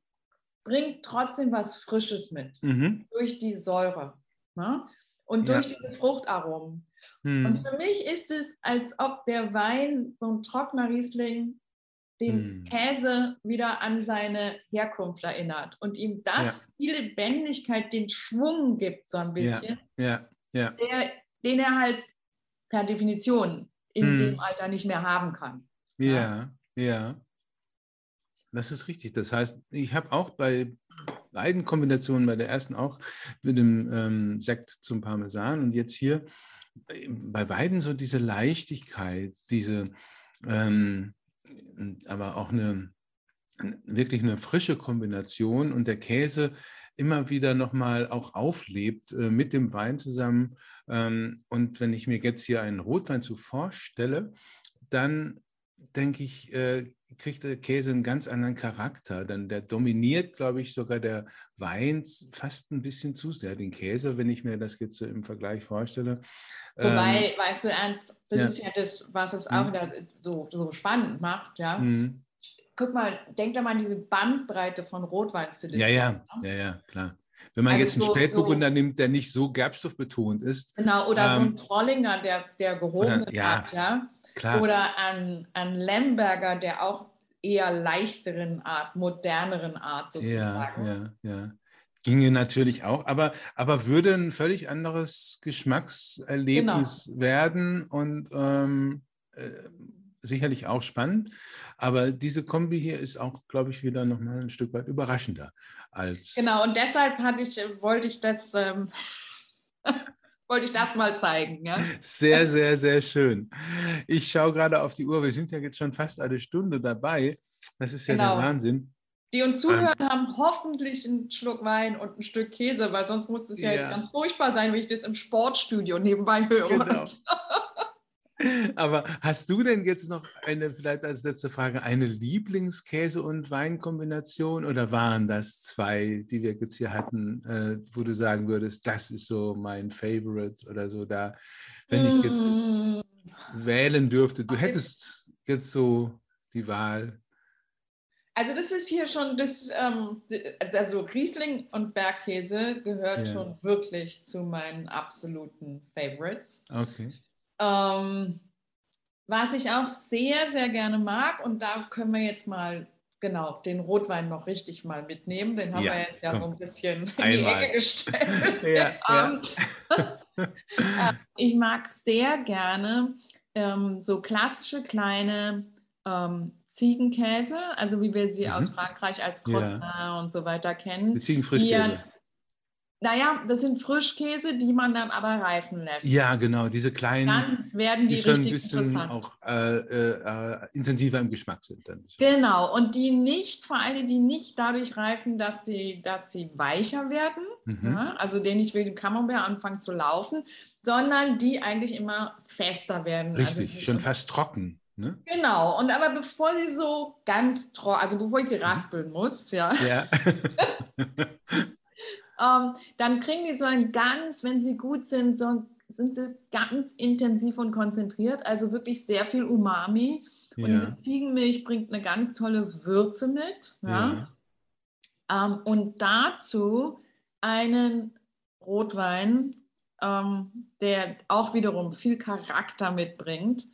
bringt trotzdem was Frisches mit. Mhm. durch die Säure ne? und Ja. durch diese Fruchtaromen. Und Mhm. für mich ist es, als ob der Wein, so ein trockener Riesling, den Mm. Käse wieder an seine Herkunft erinnert und ihm das, die Lebendigkeit, den Schwung gibt, so ein bisschen, Ja, ja. der, den er halt per Definition in Mm. dem Alter nicht mehr haben kann. Ja, ja. Das ist richtig. Das heißt, ich habe auch bei beiden Kombinationen, bei der ersten auch mit dem ähm, Sekt zum Parmesan und jetzt hier bei beiden so diese Leichtigkeit, diese, ähm, aber auch eine wirklich eine frische Kombination und der Käse immer wieder nochmal auch auflebt äh, mit dem Wein zusammen. Ähm, und wenn ich mir jetzt hier einen Rotwein zu vorstelle, dann denke ich, äh, kriegt der Käse einen ganz anderen Charakter. Dann der dominiert, glaube ich, sogar der Wein fast ein bisschen zu sehr den Käse, wenn ich mir das jetzt so im Vergleich vorstelle. Wobei, weißt du, Ernst, das Ähm, ja. ist ja das, was es auch Mhm. wieder so, so spannend macht, ja. Ähm, Guck mal, denk doch mal an diese Bandbreite von Rotweinstilistik. ja, ja, ne? ja, ja, klar. Wenn man Also jetzt einen so- Spätburgunder nimmt, der nicht so gerbstoffbetont ist, Genau, oder so Ähm, ein Trollinger, der, der gehoben oder- ja, hat, ja. Klar. Oder ein, ein Lemberger, der auch eher leichteren Art, moderneren Art Ja, sozusagen. ja, ja. Ginge natürlich auch, aber, aber würde ein völlig anderes Geschmackserlebnis genau. werden und ähm, äh, sicherlich auch spannend. Aber diese Kombi hier ist auch, glaube ich, wieder nochmal ein Stück weit überraschender als. Genau, und deshalb hatte ich, wollte ich das. Ähm wollte ich das mal zeigen. Ja? Sehr, sehr, sehr schön. Ich schaue gerade auf die Uhr. Wir sind ja jetzt schon fast eine Stunde dabei. Das ist ja genau. der Wahnsinn. Die uns zuhören, ähm, haben hoffentlich einen Schluck Wein und ein Stück Käse, weil sonst muss es ja, ja, jetzt ganz furchtbar sein, wenn ich das im Sportstudio nebenbei höre. Genau. Aber hast du denn jetzt noch eine, vielleicht als letzte Frage, eine Lieblingskäse- und Weinkombination oder waren das zwei, die wir jetzt hier hatten, äh, wo du sagen würdest, das ist so mein Favorite oder so da, wenn ich jetzt mm. wählen dürfte, du hättest jetzt so die Wahl. Also das ist hier schon, das, ähm, also Riesling und Bergkäse gehört ja. schon wirklich zu meinen absoluten Favorites. Okay. Ähm, was ich auch sehr, sehr gerne mag, und da können wir jetzt mal genau den Rotwein noch richtig mal mitnehmen. Den haben ja, wir jetzt ja komm. so ein bisschen in Einmal. die Ecke gestellt. ja, ja. Äh, ich mag sehr gerne ähm, so klassische kleine ähm, Ziegenkäse, also wie wir sie mhm. aus Frankreich als Crottin und so weiter kennen. Die Ziegenfrischkäse. Naja, das sind Frischkäse, die man dann aber reifen lässt. Ja, genau, diese kleinen, dann werden die, die schon ein bisschen auch äh, äh, intensiver im Geschmack sind. Dann. Genau, und die nicht, vor allem die nicht dadurch reifen, dass sie, dass sie weicher werden, mhm. ja, also den ich will, den Camembert anfangen zu laufen, sondern die eigentlich immer fester werden. Also Richtig, also schon fast trocken. Ne? Genau, und aber bevor sie so ganz trocken, also bevor ich sie mhm. raspeln muss, ja. ja. ähm, dann kriegen die so ein ganz, wenn sie gut sind, so sind sie ganz intensiv und konzentriert, also wirklich sehr viel Umami. Und ja. diese Ziegenmilch bringt eine ganz tolle Würze mit. Ja? ja. Ähm, und dazu einen Rotwein, ähm, der auch wiederum viel Charakter mitbringt.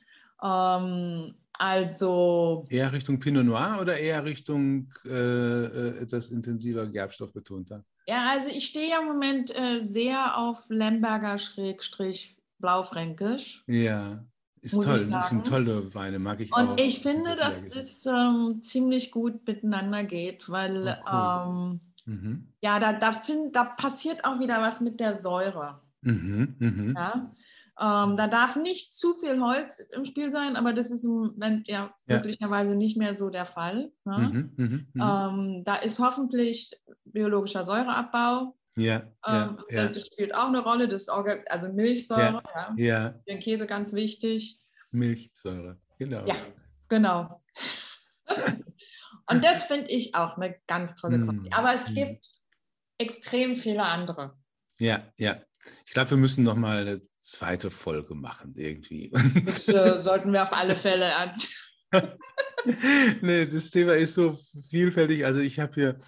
Ähm, also. Eher Richtung Pinot Noir oder eher Richtung äh, äh etwas intensiver Gerbstoff betonter? Ja, also ich stehe ja im Moment äh, sehr auf Lemberger Schrägstrich Blaufränkisch. Ja, ist toll. Das sind tolle Weine, mag ich Und auch. Und ich finde, dass es ähm, ziemlich gut miteinander geht, weil oh, cool. ähm, mhm. ja, da, da, find, da passiert auch wieder was mit der Säure. Mhm, mh. ja? Ähm, da darf nicht zu viel Holz im Spiel sein, aber das ist im Moment ja, ja. möglicherweise nicht mehr so der Fall. Ne? Mhm, mh, mh. Ähm, da ist hoffentlich biologischer Säureabbau. Ja, ähm, ja, Das spielt auch eine Rolle, das also Milchsäure, ja, ja. den Käse ganz wichtig. Milchsäure, genau. Ja, genau. Und das finde ich auch eine ganz tolle mm, Kombi. Aber es mm. gibt extrem viele andere. Ja, ja. Ich glaube, wir müssen noch mal eine zweite Folge machen irgendwie. Das äh, sollten wir auf alle Fälle ernst. nee, das Thema ist so vielfältig. Also ich habe hier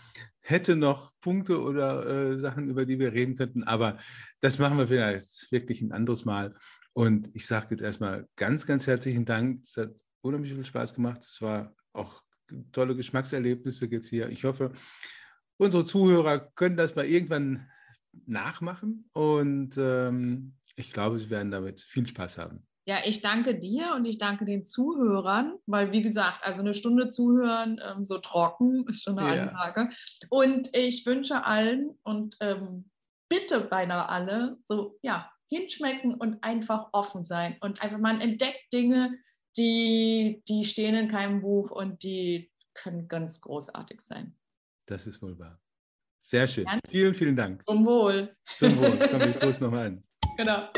hätte noch Punkte oder äh, Sachen, über die wir reden könnten, aber das machen wir vielleicht wirklich ein anderes Mal. Und ich sage jetzt erstmal ganz, ganz herzlichen Dank. Es hat unheimlich viel Spaß gemacht. Es war auch tolle Geschmackserlebnisse jetzt hier. Ich hoffe, unsere Zuhörer können das mal irgendwann nachmachen und ähm, ich glaube, sie werden damit viel Spaß haben. Ja, ich danke dir und ich danke den Zuhörern, weil wie gesagt, also eine Stunde zuhören, ähm, so trocken, ist schon eine ja. Ansage. Und ich wünsche allen und ähm, bitte beinahe alle, so ja, hinschmecken und einfach offen sein. Und einfach, man entdeckt Dinge, die, die stehen in keinem Buch und die können ganz großartig sein. Das ist wohl wahr. Sehr schön. Vielen, vielen Dank. Zum Wohl. Zum Wohl. Komm, ich stoße noch ein. Genau.